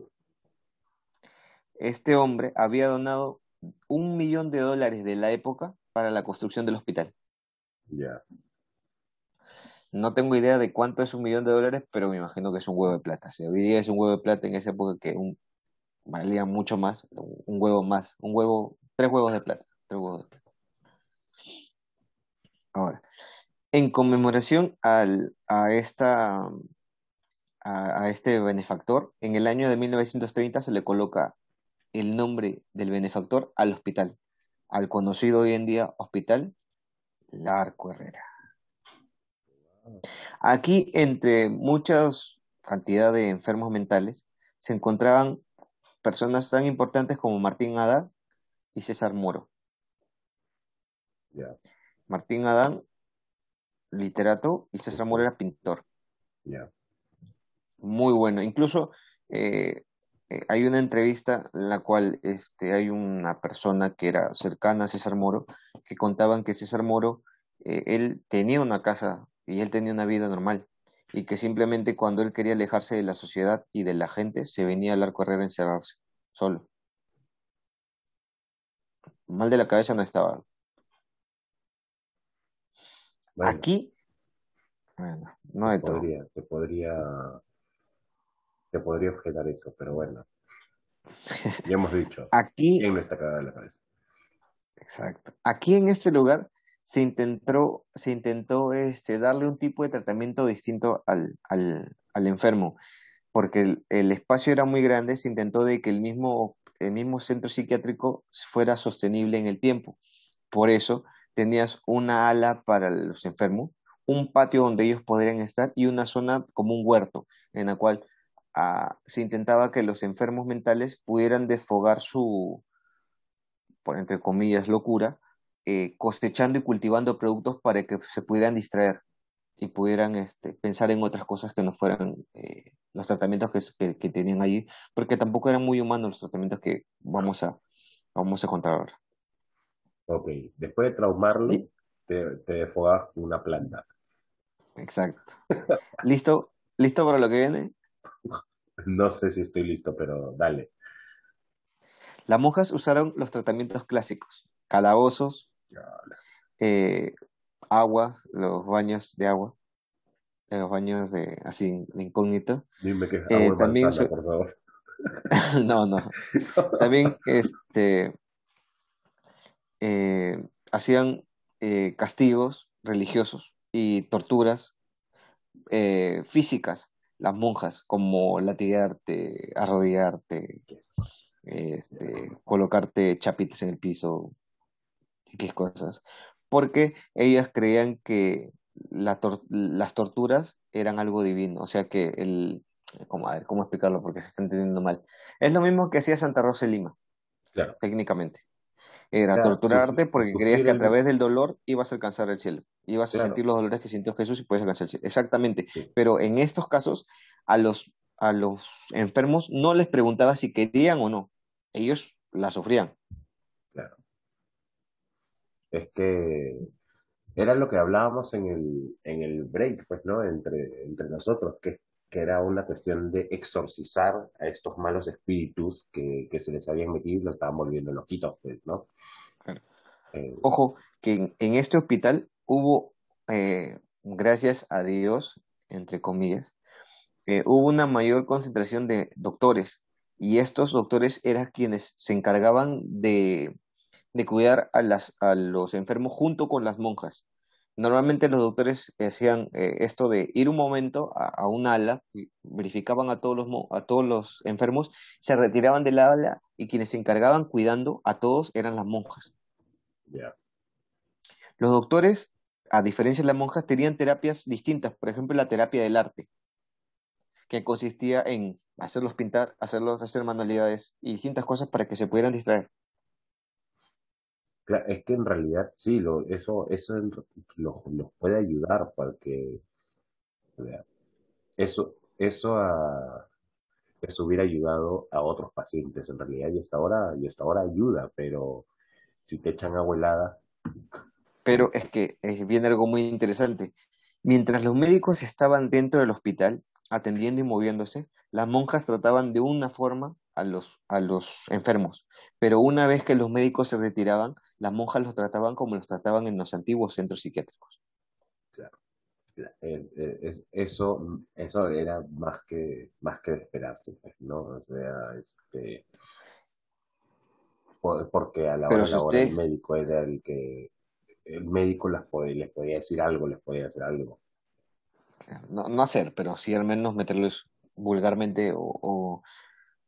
Este hombre había donado un millón de dólares de la época para la construcción del hospital. ya. No tengo idea de cuánto es un millón de dólares, pero me imagino que es un huevo de plata. Si hoy día es un huevo de plata, en esa época que un, valía mucho más, un, un huevo más, un huevo, tres huevos de plata, tres huevos de plata. Ahora, en conmemoración al, a esta, a, a este benefactor, en el año de 1930 se le coloca el nombre del benefactor al hospital, al conocido hoy en día Hospital Larco Herrera. Aquí, entre muchas cantidad de enfermos mentales, se encontraban personas tan importantes como Martín Adán y César Moro. Martín Adán, literato, y César Moro era pintor. ya. Muy bueno. Incluso eh, eh, hay una entrevista en la cual este, hay una persona que era cercana a César Moro que contaban que César Moro, eh, él tenía una casa y él tenía una vida normal y que simplemente cuando él quería alejarse de la sociedad y de la gente se venía al Arco Herrera a encerrarse, solo. Mal de la cabeza no estaba. Bueno, Aquí, bueno, no de te todo. podría, te podría, te podría objetar eso, pero bueno, (laughs) ya hemos dicho, Aquí ¿quién no está cagado de la cabeza? Exacto. Aquí en este lugar se intentó, se intentó este, darle un tipo de tratamiento distinto al, al, al enfermo, porque el, el espacio era muy grande, se intentó de que el mismo, el mismo centro psiquiátrico fuera sostenible en el tiempo. Por eso tenías una ala para los enfermos, un patio donde ellos podrían estar y una zona como un huerto, en la cual ah, se intentaba que los enfermos mentales pudieran desfogar su, por entre comillas, locura, eh, cosechando y cultivando productos para que se pudieran distraer y pudieran este, pensar en otras cosas que no fueran eh, los tratamientos que tenían allí, porque tampoco eran muy humanos los tratamientos que vamos a, vamos a contar ahora. Ok, después de traumarlo, Li- te, te una planta. Exacto. (laughs) ¿Listo? ¿Listo para lo que viene? (laughs) No sé si estoy listo, pero dale. Las monjas usaron los tratamientos clásicos, calabozos, eh, agua, los baños de agua, eh, los baños de así de incógnito. Dime que es Eh, agua de también manzana, por favor. (laughs) No, no. También este, eh, hacían eh, castigos religiosos y torturas eh, físicas, las monjas, como latigarte, arrodillarte, este, colocarte chapitas en el piso, qué cosas, porque ellas creían que la tor- las torturas eran algo divino, o sea que el, ¿cómo, a ver, ¿cómo explicarlo? Porque se está entendiendo mal. Es lo mismo que hacía Santa Rosa de Lima, Claro. técnicamente. Era torturarte porque creías que a través del dolor ibas a alcanzar el cielo. Ibas a sentir los dolores que sintió Jesús y puedes alcanzar el cielo. Exactamente. Sí. Pero en estos casos, a los, a los enfermos no les preguntaba si querían o no. Ellos la sufrían. Claro. Es que era lo que hablábamos en el, en el break, pues, ¿no? Entre, entre nosotros, que, que era una cuestión de exorcizar a estos malos espíritus que, que se les habían metido y lo estaban volviendo loquitos, pues, ¿no? Eh, Ojo, que en, en, este hospital hubo, eh, gracias a Dios, entre comillas, eh, hubo una mayor concentración de doctores y estos doctores eran quienes se encargaban de, de cuidar a, las, a los enfermos junto con las monjas. Normalmente los doctores hacían eh, esto de ir un momento a, a un ala, verificaban a todos, los, a todos los enfermos, se retiraban del ala y quienes se encargaban cuidando a todos eran las monjas. Los doctores, a diferencia de las monjas, tenían terapias distintas, por ejemplo la terapia del arte, que consistía en hacerlos pintar, hacerlos hacer manualidades y distintas cosas para que se pudieran distraer. Es que en realidad sí, lo, eso, eso los, puede ayudar para que eso, eso, a, eso hubiera ayudado a otros pacientes en realidad y hasta ahora, y hasta ahora ayuda, pero si te echan agua helada. Pero es que viene algo muy interesante. Mientras los médicos estaban dentro del hospital, atendiendo y moviéndose, las monjas trataban de una forma a los, a los enfermos, pero una vez que los médicos se retiraban, las monjas los trataban como los trataban en los antiguos centros psiquiátricos. Claro. Eh, eh, eso, eso era más que, más que esperarse, pues, ¿no? O sea, este, porque a la hora, el médico era el que el médico les podía, les podía decir algo, les podía hacer algo. No, no hacer, pero sí al menos meterles vulgarmente o,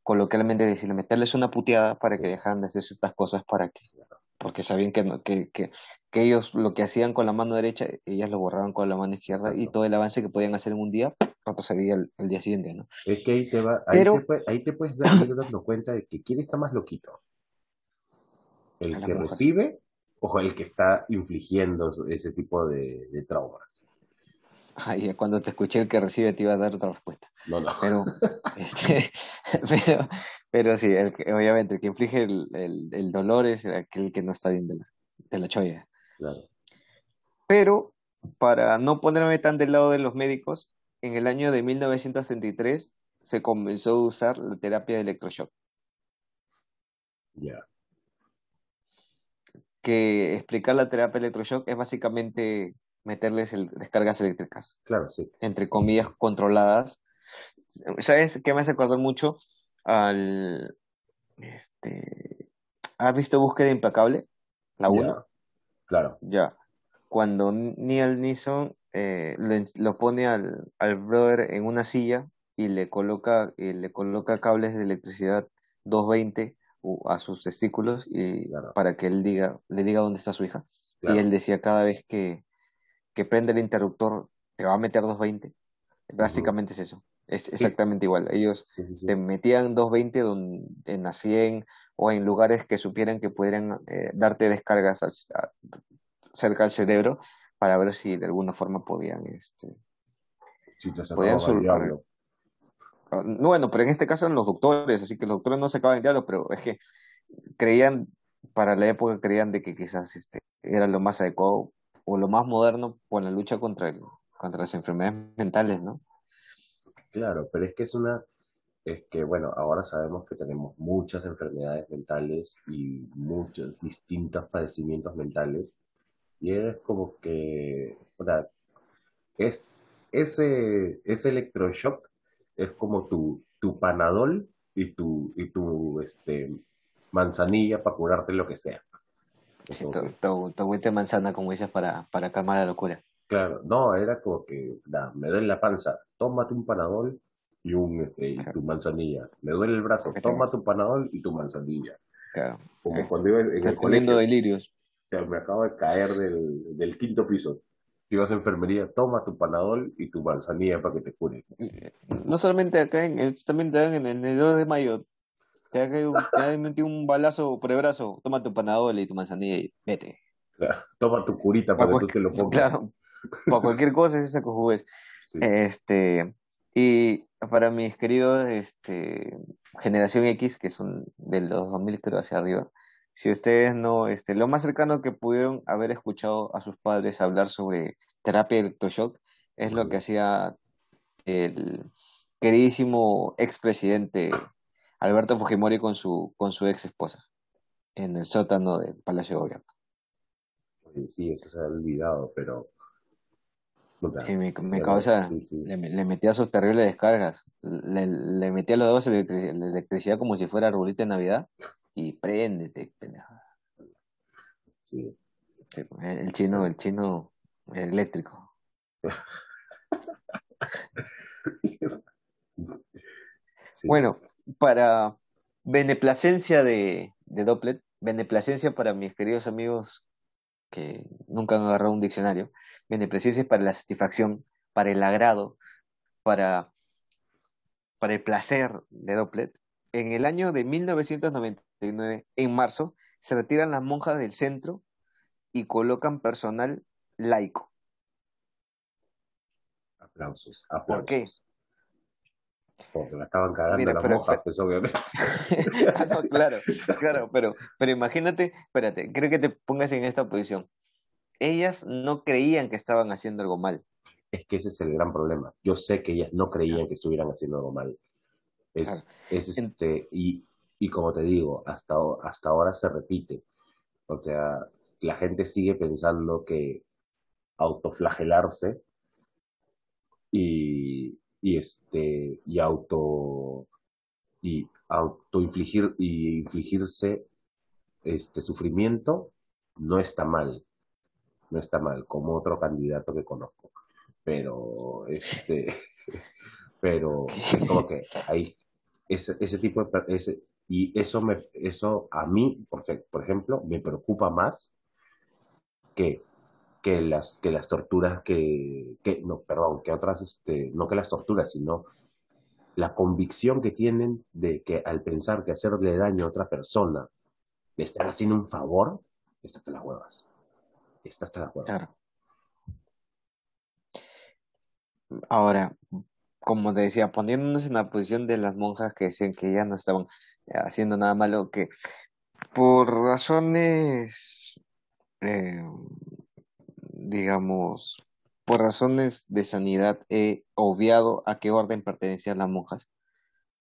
coloquialmente decirle, meterles una puteada para que dejaran de hacer ciertas cosas para que, porque sabían que, que, que, que, ellos lo que hacían con la mano derecha, ellas lo borraban con la mano izquierda y todo el avance que podían hacer en un día, retrocedía el, el día siguiente, ¿no? Es que ahí te va, ahí, te, ahí te puedes dar dando cuenta de que quién está más loquito. ¿El que recibe o el que está infligiendo ese tipo de, de traumas? Ay, cuando te escuché el que recibe te iba a dar otra respuesta. No, no. Pero, (laughs) este, (laughs) pero, pero sí, el que, obviamente el que inflige el, el, el, dolor es aquel que no está bien de la, de la cholla. Claro. Pero, para no ponerme tan del lado de los médicos, en el año de 1963 se comenzó a usar la terapia de electroshock. Ya que explicar la terapia electroshock es básicamente meterles el, descargas eléctricas. Claro, sí. Entre comillas, controladas. ¿Sabes qué me hace acordar mucho? Al. Este. ¿Has visto Búsqueda Implacable? La 1. Claro. Ya. Cuando Neil Neeson eh, lo pone al, al brother en una silla y le coloca, y le coloca cables de electricidad 220 a sus testículos y para que él diga, le diga dónde está su hija. Y él decía cada vez que, que prende el interruptor, te va a meter 220. Básicamente es eso. Es exactamente igual. Ellos te metían 220 donde nacían o en lugares que supieran que pudieran eh, darte descargas cerca al cerebro para ver si de alguna forma podían este podían bueno, pero en este caso eran los doctores, así que los doctores no se acaban de diablo, pero es que creían, para la época creían de que quizás este era lo más adecuado o lo más moderno por la lucha contra, el, contra las enfermedades mentales, ¿no? Claro, pero es que es una, es que bueno, ahora sabemos que tenemos muchas enfermedades mentales y muchos distintos padecimientos mentales y es como que, es, ese, ese electroshock es como tu, tu panadol y tu, y tu este, manzanilla para curarte lo que sea. Sí, tu, tu, manzana, como dices, para, para calmar la locura. Claro, no, era como que me duele la panza, tómate un panadol y, un, este, tu manzanilla. Me duele el brazo, tómate un panadol y tu manzanilla. Claro. Como cuando iba en, el colegio. delirios. me acabo de caer del, del quinto piso si vas a enfermería, toma tu panadol y tu manzanilla para que te cures. No solamente acá, en el, también te dan en el, en de mayo. Te han metido un balazo por el brazo, toma tu panadol y tu manzanilla y vete. Claro, toma tu curita para, que tú te lo pongas. Claro, para cualquier cosa es esa que Este, y para mis queridos este, generación X, que son de los 2000 pero hacia arriba, si ustedes no, este, lo más cercano que pudieron haber escuchado a sus padres hablar sobre terapia electroshock es lo que hacía el, queridísimo expresidente Alberto Fujimori con su, con su ex esposa en el sótano del Palacio de Gobierno. Sí, eso se ha olvidado, pero Sí, me, me causa, Le, le, metía sus terribles descargas, le, le metía los dos de electricidad como si fuera arbolito de Navidad y préndete, pendeja. Sí. El chino, el chino eléctrico. (laughs) Bueno, para beneplacencia de, de Dopplet, beneplacencia para mis queridos amigos que nunca han agarrado un diccionario, beneplacencia para la satisfacción, para el agrado, para, para el placer de Dopplet. En el año de 1999, en marzo, se retiran las monjas del centro y colocan personal laico. Aplausos, aplausos. ¿Por qué? Porque la estaban cagando las monjas, pues obviamente. ah, (laughs) no, claro, (laughs) claro, pero, pero imagínate, espérate, creo que te pongas en esta posición. Ellas no creían que estaban haciendo algo mal. Es que ese es el gran problema. Yo sé que ellas no creían que estuvieran haciendo algo mal. Es, es este, y, y como te digo, hasta, hasta ahora se repite. O sea, la gente sigue pensando que autoflagelarse y, y este y auto y autoinfligir y infligirse este sufrimiento no está mal. No está mal como otro candidato que conozco. Pero este (laughs) pero como que ahí ese, ese tipo de ese, y eso me eso a mí por, por ejemplo me preocupa más que que las, que las torturas que, que, no, perdón, que otras, este, no que las torturas, sino la convicción que tienen de que al pensar que hacerle daño a otra persona le están haciendo un favor, está hasta las huevas. Está hasta las huevas. Claro. Ahora, como te decía, poniéndonos en la posición de las monjas que decían que ya no estaban haciendo nada malo, que por razones eh, digamos, por razones de sanidad he obviado a qué orden pertenecían las monjas,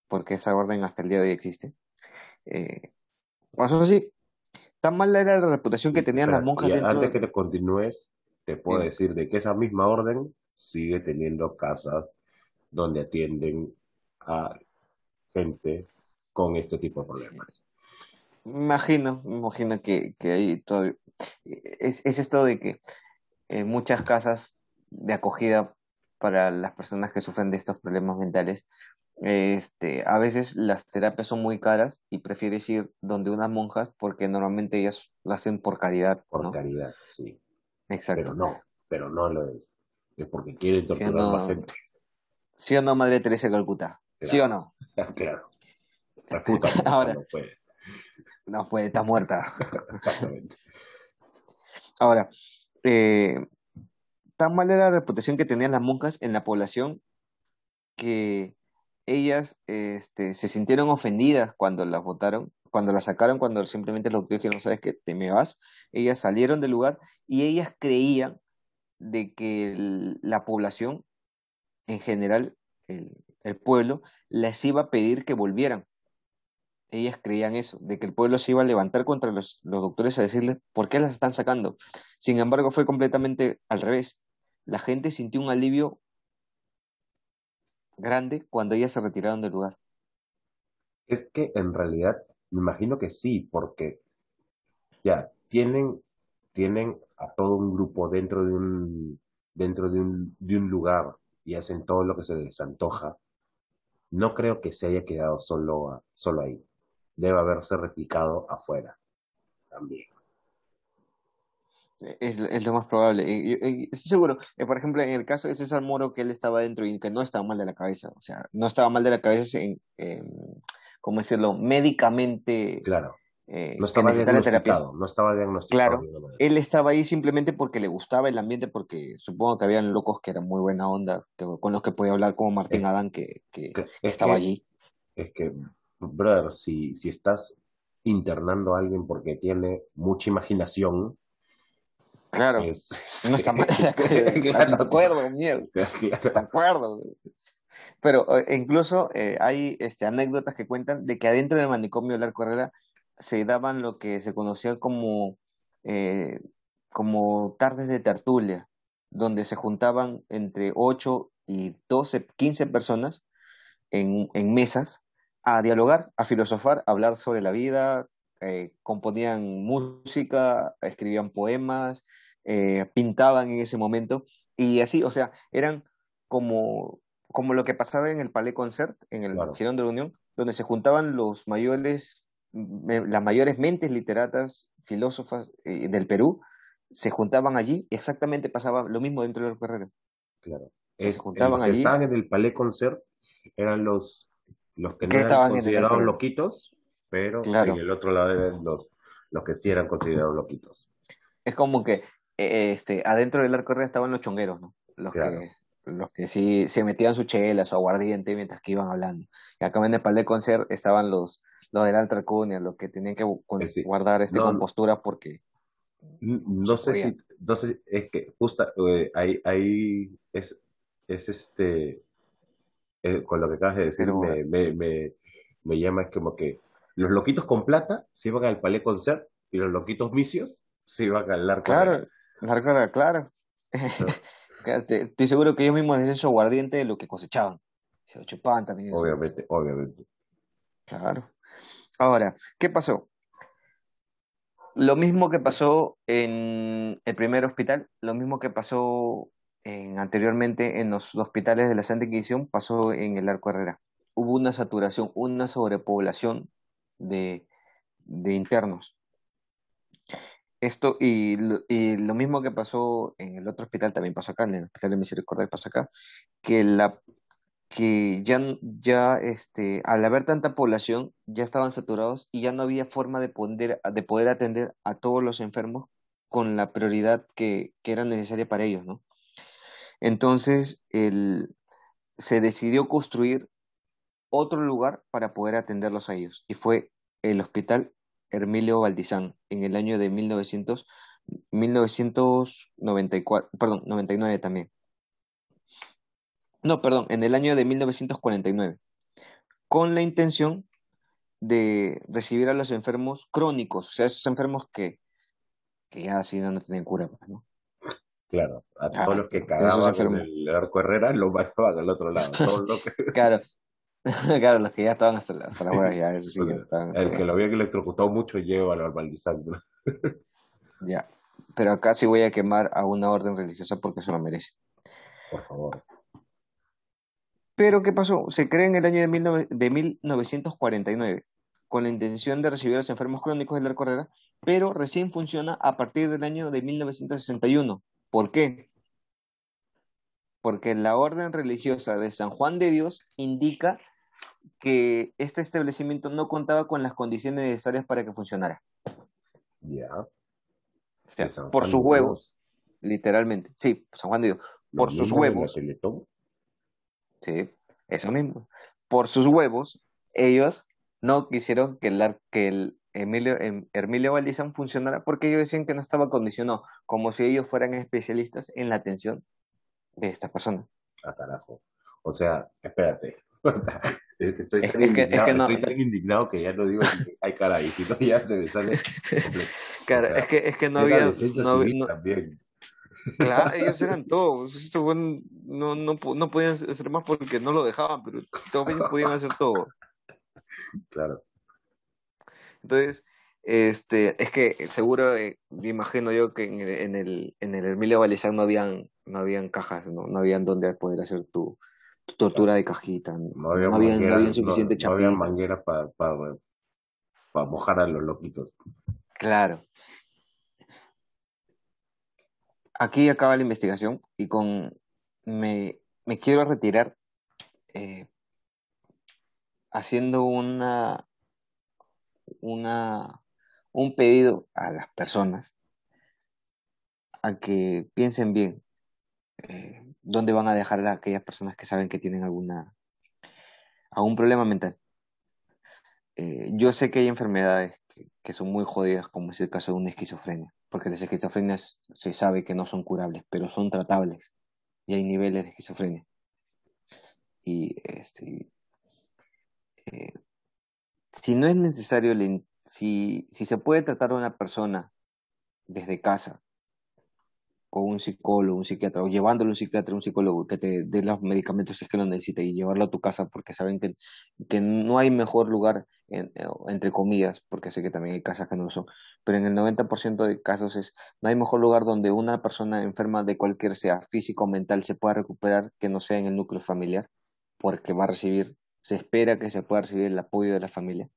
porque esa orden hasta el día de hoy existe. Eh, pasó así. Tan mala era la reputación que tenían las monjas. dentro antes que te continúes, te puedo decir de que esa misma orden sigue teniendo casas donde atienden a gente con este tipo de problemas. Imagino, imagino que, que ahí todo es, es esto de que en muchas casas de acogida para las personas que sufren de estos problemas mentales, este, a veces las terapias son muy caras y prefieres ir donde unas monjas porque normalmente ellas lo hacen por caridad. Por caridad, sí. Exacto. Pero no, pero no lo es. Es porque quieren torturar a la gente. ¿Sí o no, Madre Teresa de Calcuta? ¿Sí o no? (laughs) claro. (laughs) Ahora, no puedes. No puede, está muerta. (laughs) Exactamente. Ahora, eh, tan mal era la reputación que tenían las monjas en la población que ellas este, se sintieron ofendidas cuando las votaron, cuando las sacaron, cuando simplemente los dijeron, sabes que te me vas, ellas salieron del lugar y ellas creían de que la población en general, el pueblo, les iba a pedir que volvieran ellas creían eso, de que el pueblo se iba a levantar contra los, doctores a decirles por qué las están sacando. Sin embargo, fue completamente al revés. La gente sintió un alivio grande cuando ellas se retiraron del lugar. Es que en realidad, me imagino que sí, porque ya tienen, tienen a todo un grupo dentro de un, dentro de un, de un lugar y hacen todo lo que se les antoja. No creo que se haya quedado solo, solo ahí debe haberse replicado afuera también. Es, lo más probable. estoy seguro, eh, por ejemplo, en el caso de César Moro, que él estaba dentro y que no estaba mal de la cabeza, o sea, no estaba mal de la cabeza en, ¿cómo decirlo?, médicamente. Claro. Eh, no estaba diagnosticado, no estaba diagnosticado. Claro, él estaba ahí simplemente porque le gustaba el ambiente, porque supongo que habían locos que eran muy buena onda, con los que podía hablar como Martín Adán, que, que, estaba allí. Es que brother, si, si estás internando a alguien porque tiene mucha imaginación. Claro, no está mal. (laughs) (laughs) claro. De acuerdo, mierda. (laughs) De acuerdo. Pero eh, incluso eh, hay este, anécdotas que cuentan de que adentro del manicomio de la Herrera se daban lo que se conocía como, eh, como tardes de tertulia, donde se juntaban entre 8 y 12, 15 personas en, en mesas a dialogar, a filosofar, a hablar sobre la vida, eh, componían música, escribían poemas, eh, pintaban en ese momento, y así, o sea, eran como, como lo que pasaba en el Palais Concert, en el Claro, Girón de la Unión, donde se juntaban los mayores, las mayores mentes literatas, filósofas eh, del Perú, se juntaban allí, y exactamente pasaba lo mismo dentro de la carrera, claro. se Es, en los juntaban que allí, estaban en el Palais Concert eran los, los que no eran en considerados loquitos, pero en Claro, el otro lado eran los, los que sí eran considerados loquitos. es como que eh, este, adentro del arco Herrera estaban los chongueros, ¿no? Los Claro. que, los que sí se metían su chela, su aguardiente mientras que iban hablando. Y acá en el Palais de Concert estaban los, los de la los que tenían que con- decir, guardar este no, compostura porque no sé si, no sé si- es que justo eh, ahí, ahí es, es este, eh, con lo que acabas de decir, me, me, me, me llama, es como que los loquitos con plata se iban al Palais Concert y los loquitos misios se iban al Arco claro, el arco claro. ¿no? (laughs) Estoy seguro que ellos mismos hacían su aguardiente de lo que cosechaban. Se lo chupaban también eso. Obviamente, obviamente. Claro. Ahora, ¿qué pasó? Lo mismo que pasó en el primer hospital, lo mismo que pasó en- anteriormente en los hospitales de la Santa Inquisición, pasó en el Arco Herrera. Hubo una saturación, una sobrepoblación de, de internos. Esto y, y lo mismo que pasó en el otro hospital también pasó acá, en el Hospital de Misericordia pasó acá, que la que ya, ya este, al haber tanta población, ya estaban saturados y ya no había forma de poder, de poder atender a todos los enfermos con la prioridad que, que era necesaria para ellos, ¿no? Entonces, el, se decidió construir otro lugar para poder atenderlos a ellos y fue el Hospital Hermilio Valdizán en el año de 1900, 1994, perdón, 99 también. No, perdón, en el año de 1949, con la intención de recibir a los enfermos crónicos, o sea, esos enfermos que, que ya así no, no tienen cura, pues, ¿no? Claro, a Ah, todos los que cagaban en enfermos. el Arco Herrera los mandaban al otro lado. Todos los que, Claro, claro, los que ya estaban hasta, la- las ya, eso sí, estaban el que lo había electrocutado mucho lleva al Valdizán, ¿no? ya. Pero acá sí voy a quemar a una orden religiosa porque se lo merece. Por favor. Pero, ¿qué pasó? Se crea en el año de, 19 de 1949 con la intención de recibir a los enfermos crónicos de la Herrera, pero recién funciona a partir del año de 1961. ¿Por qué? Porque la orden religiosa de San Juan de Dios indica que este establecimiento no contaba con las condiciones necesarias para que funcionara. Ya. O sea, por sus huevos, literalmente. Sí, San Juan de Dios. Por sus huevos, sí, eso mismo. Por sus huevos, ellos no quisieron que el, que el Emilio, em- Hermilio Valdizán funcionara porque ellos decían que no estaba condicionado, como si ellos fueran especialistas en la atención de esta persona. Ah, carajo. O sea, espérate. (laughs) Estoy Es, tan es que, es indignado, que no, estoy tan indignado que ya no digo que- ay caray, si no ya se me sale completo. (laughs) O claro, sea, es que, es que no había, no, no- también. claro, (laughs) ellos eran todos, estos no, no, no podían hacer más porque no lo dejaban, pero todos ellos podían hacer todo. Claro. Entonces, este, es que seguro, eh, me imagino yo que en el, en el, en el Emilio no habían, no habían cajas, no, no habían donde poder hacer tu, tu tortura de cajita, no, No había no habían, no habían no, suficiente no había chapita. manguera para mojar a los loquitos. Claro. Aquí acaba la investigación y con me, me quiero retirar eh, haciendo una, una, un pedido a las personas a que piensen bien eh, dónde van a dejar a aquellas personas que saben que tienen alguna, algún problema mental. Eh, yo sé que hay enfermedades que, son muy jodidas, como es el caso de una esquizofrenia, porque las esquizofrenias se sabe que no son curables, pero son tratables y hay niveles de esquizofrenia. y este, eh, si no es necesario, si, si se puede tratar a una persona desde casa, con un psicólogo, un psiquiatra, o llevándolo a un psiquiatra, un psicólogo que te dé los medicamentos si es que lo necesita y llevarlo a tu casa porque saben que, que no hay mejor lugar, entre comillas, porque sé que también hay casas que no lo son, pero en el 90% de casos es, no hay mejor lugar donde una persona enferma de cualquier sea físico o mental se pueda recuperar que no sea en el núcleo familiar, porque va a recibir, se espera que se pueda recibir el apoyo de la familia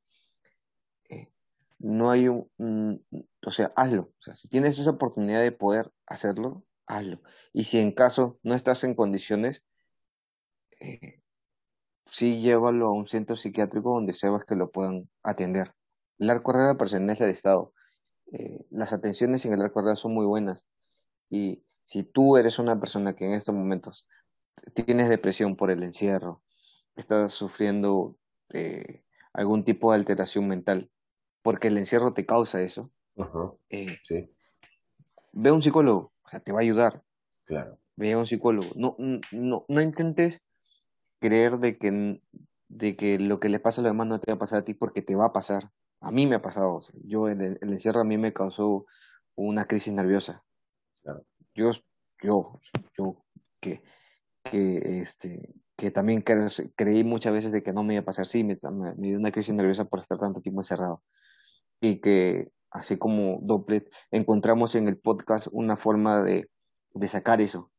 no hay un, o sea, hazlo. Si tienes esa oportunidad de poder hacerlo, hazlo. Y si en caso no estás en condiciones, eh, sí llévalo a un centro psiquiátrico donde sepas que lo puedan atender. El arco Herrera pertenece al Estado. Eh, las atenciones en el arco son muy buenas. Y si tú eres una persona que en estos momentos tienes depresión por el encierro, estás sufriendo eh, algún tipo de alteración mental, porque el encierro te causa eso, eh, ve a un psicólogo, o sea, te va a ayudar. Claro. Ve a un psicólogo. No, no, no intentes creer de que, de que lo que le pasa a los demás no te va a pasar a ti porque te va a pasar. A mí me ha pasado. yo, el, el, encierro a mí me causó una crisis nerviosa. Claro. Yo, yo, yo, que, que, este, que también creí muchas veces de que no me iba a pasar. Sí, me, me dio una crisis nerviosa por estar tanto tiempo encerrado y que así como Dopplet encontramos en el podcast una forma de, sacar eso,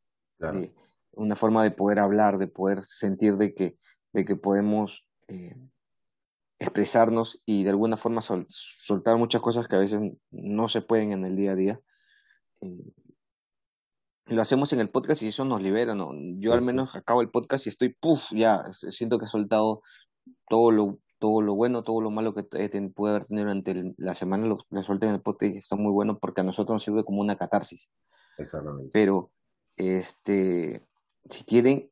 una forma de poder hablar, de poder sentir de que, de que podemos eh, expresarnos y de alguna forma soltar muchas cosas que a veces no se pueden en el día a día. Eh, lo hacemos en el podcast y eso nos libera, ¿no? Yo al menos acabo el podcast y estoy, puff, ya, siento que he soltado todo lo, todo lo bueno, todo lo malo que puede haber tenido durante la semana, lo, lo en el podcast y está muy bueno porque a nosotros nos sirve como una catarsis. Exactamente. Pero, este, si tienen,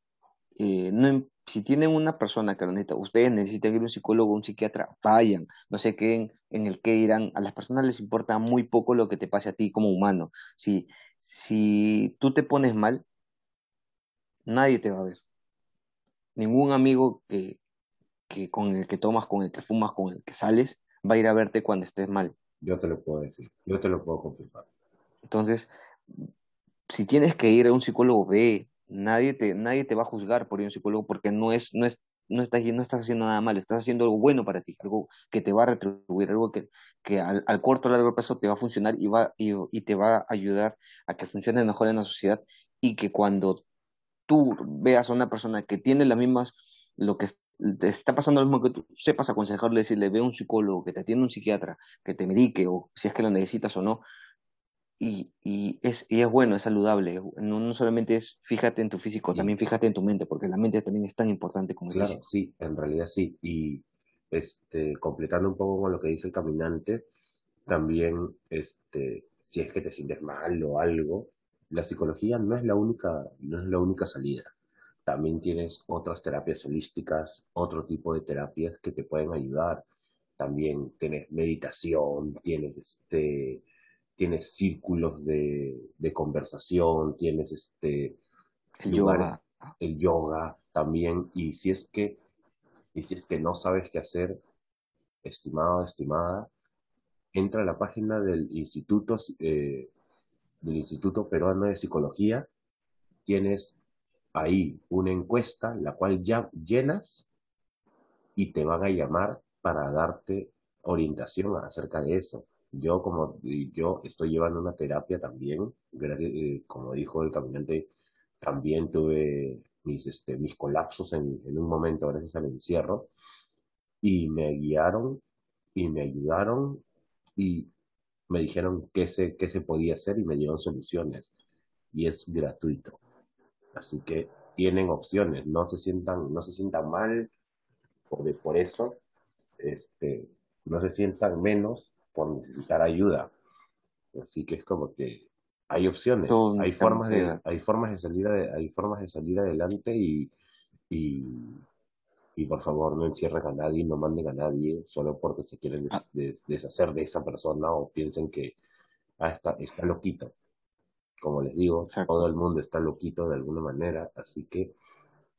eh, no, si tienen una persona que lo necesita, ustedes necesitan ir a un psicólogo, un psiquiatra, vayan, no se queden en el que dirán, a las personas les importa muy poco lo que te pase a ti como humano. Si, si tú te pones mal, nadie te va a ver. Ningún amigo que, que con el que tomas, con el que fumas, con el que sales, va a ir a verte cuando estés mal. Yo te lo puedo decir, yo te lo puedo confirmar. Entonces, si tienes que ir a un psicólogo, ve, nadie te, nadie te va a juzgar por ir a un psicólogo porque no es, no es, no estás, no estás haciendo nada malo, estás haciendo algo bueno para ti, algo que te va a retribuir, algo que, que al, corto o largo plazo te va a funcionar y, va, y, te va a ayudar a que funcione mejor en la sociedad y que cuando tú veas a una persona que tiene las mismas, lo que te está pasando lo mismo que tú sepas aconsejarle, decirle, ve a un psicólogo, que te atienda un psiquiatra, que te medique, o si es que lo necesitas o no. Y, y, es, y es bueno, es saludable. No, no solamente es fíjate en tu físico, también fíjate en tu mente, porque la mente también es tan importante como el Claro, sí, en realidad sí. Y este, completando un poco con lo que dice el caminante, también este, si es que te sientes mal o algo, la psicología no es la única, no es la única salida también tienes otras terapias holísticas, otro tipo de terapias que te pueden ayudar. También tienes meditación, tienes este, tienes círculos de, conversación, tienes este el yoga. el yoga también. Y si es que, y si es que no sabes qué hacer, estimado, estimada, entra a la página del Instituto, eh, del Instituto Peruano de Psicología. Tienes ahí una encuesta, la cual ya llenas y te van a llamar para darte orientación acerca de eso. Yo como yo estoy llevando una terapia también, eh, como dijo el caminante, también tuve mis, este, mis colapsos en, en un momento gracias al encierro y me guiaron y me ayudaron y me dijeron qué se, qué se podía hacer y me dieron soluciones y es gratuito. Así que tienen opciones, no se sientan, no se sientan mal por, por eso, este, no se sientan menos por necesitar ayuda. Así que es como que hay opciones, hay formas de, hay formas de salir, hay formas de salir adelante y, y, y, por favor no encierren a nadie, no manden a nadie solo porque se quieren ah. deshacer de esa persona o piensen que ah, está, está loquito. Como les digo, todo el mundo está loquito de alguna manera, así que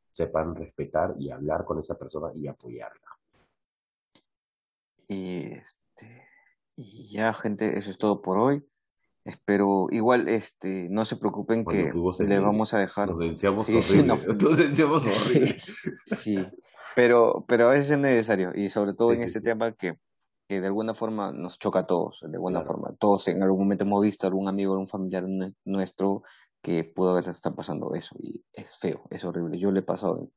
sepan respetar y hablar con esa persona y apoyarla. Y, este, y ya, gente, eso es todo por hoy. Espero, igual, este, no se preocupen que le vamos a dejar. Nos denunciamos sí, horrible. (laughs) nos denunciamos horrible. (laughs) Sí, pero, pero a veces es necesario, y sobre todo en este tema que, que, de alguna forma nos choca a todos, de alguna forma. Todos en algún momento hemos visto a algún amigo, algún familiar nuestro que pudo haber estado pasando eso, y es feo, es horrible. Yo le he pasado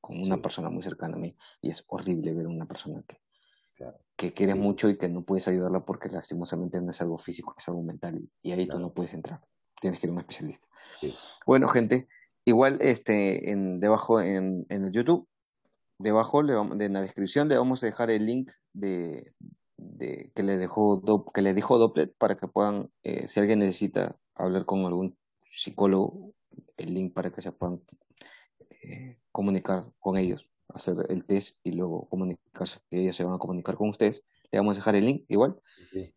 con una persona muy cercana a mí, y es horrible ver a una persona que que quieres mucho y que no puedes ayudarla porque lastimosamente no es algo físico, es algo mental y, ahí tú no puedes entrar. Tienes que ir a un especialista. Bueno, gente, igual este en debajo en, en el YouTube, debajo le vamos, en la descripción le vamos a dejar el link de, de que le dejó que le dijo Dopplet para que puedan, eh, si alguien necesita hablar con algún psicólogo, el link para que se puedan eh, comunicar con ellos hacer el test y luego comunicarse, que ellos se van a comunicar con ustedes. Le vamos a dejar el link igual.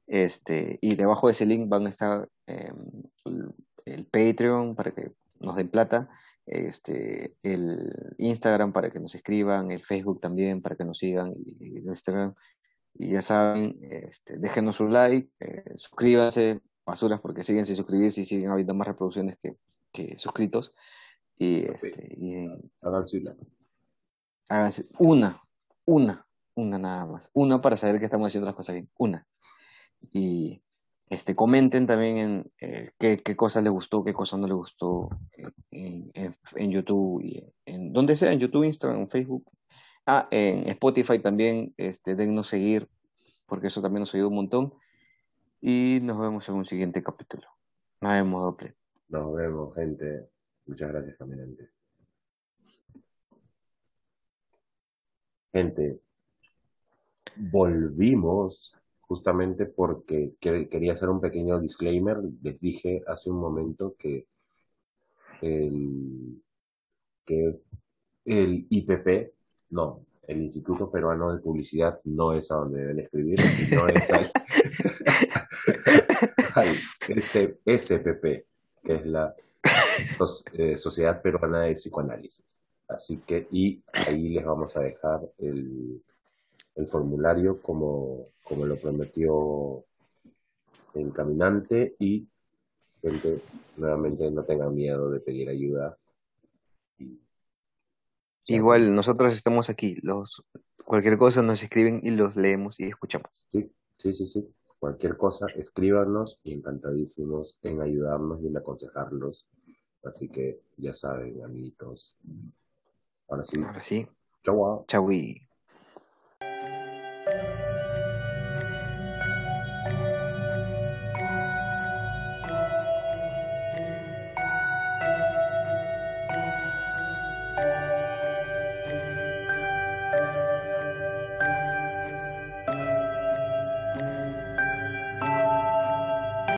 Este, y debajo de ese link van a estar em, el, Patreon para que nos den plata, este, el Instagram para que nos escriban, el Facebook también para que nos sigan y, el Instagram. Y ya saben, este, déjenos un like, eh, suscríbanse, basuras porque siguen sin suscribirse y siguen habiendo más reproducciones que, que suscritos. Y, este, y, Háganse una, una, una nada más. Una para saber que estamos haciendo las cosas bien. Una. Y este, comenten también en eh, qué, qué cosas les gustó, qué cosas no les gustó en, en, YouTube y en donde sea, en YouTube, Instagram, Facebook. Ah, en Spotify también, este, dennos seguir, porque eso también nos ayuda un montón. Y nos vemos en un siguiente capítulo. Nos vemos, doble. Nos vemos, gente. Muchas gracias, caminantes. Gente, volvimos justamente porque quería hacer un pequeño disclaimer. Les dije hace un momento que el, que es el IPP, no, el Instituto Peruano de Publicidad no es a donde deben escribir, sino es al, (laughs) SPP, que es la eh, Sociedad Peruana de Psicoanálisis. Así que, y ahí les vamos a dejar el, el formulario como, como lo prometió el caminante y gente, nuevamente no tengan miedo de pedir ayuda. Igual, nosotros estamos aquí, los cualquier cosa nos escriben y los leemos y escuchamos. Sí, sí, sí, sí. Cualquier cosa, escríbanos y encantadísimos en ayudarnos y en aconsejarlos. Así que ya saben, amiguitos, Ahora sí. Ahora sí. Chau. Chau.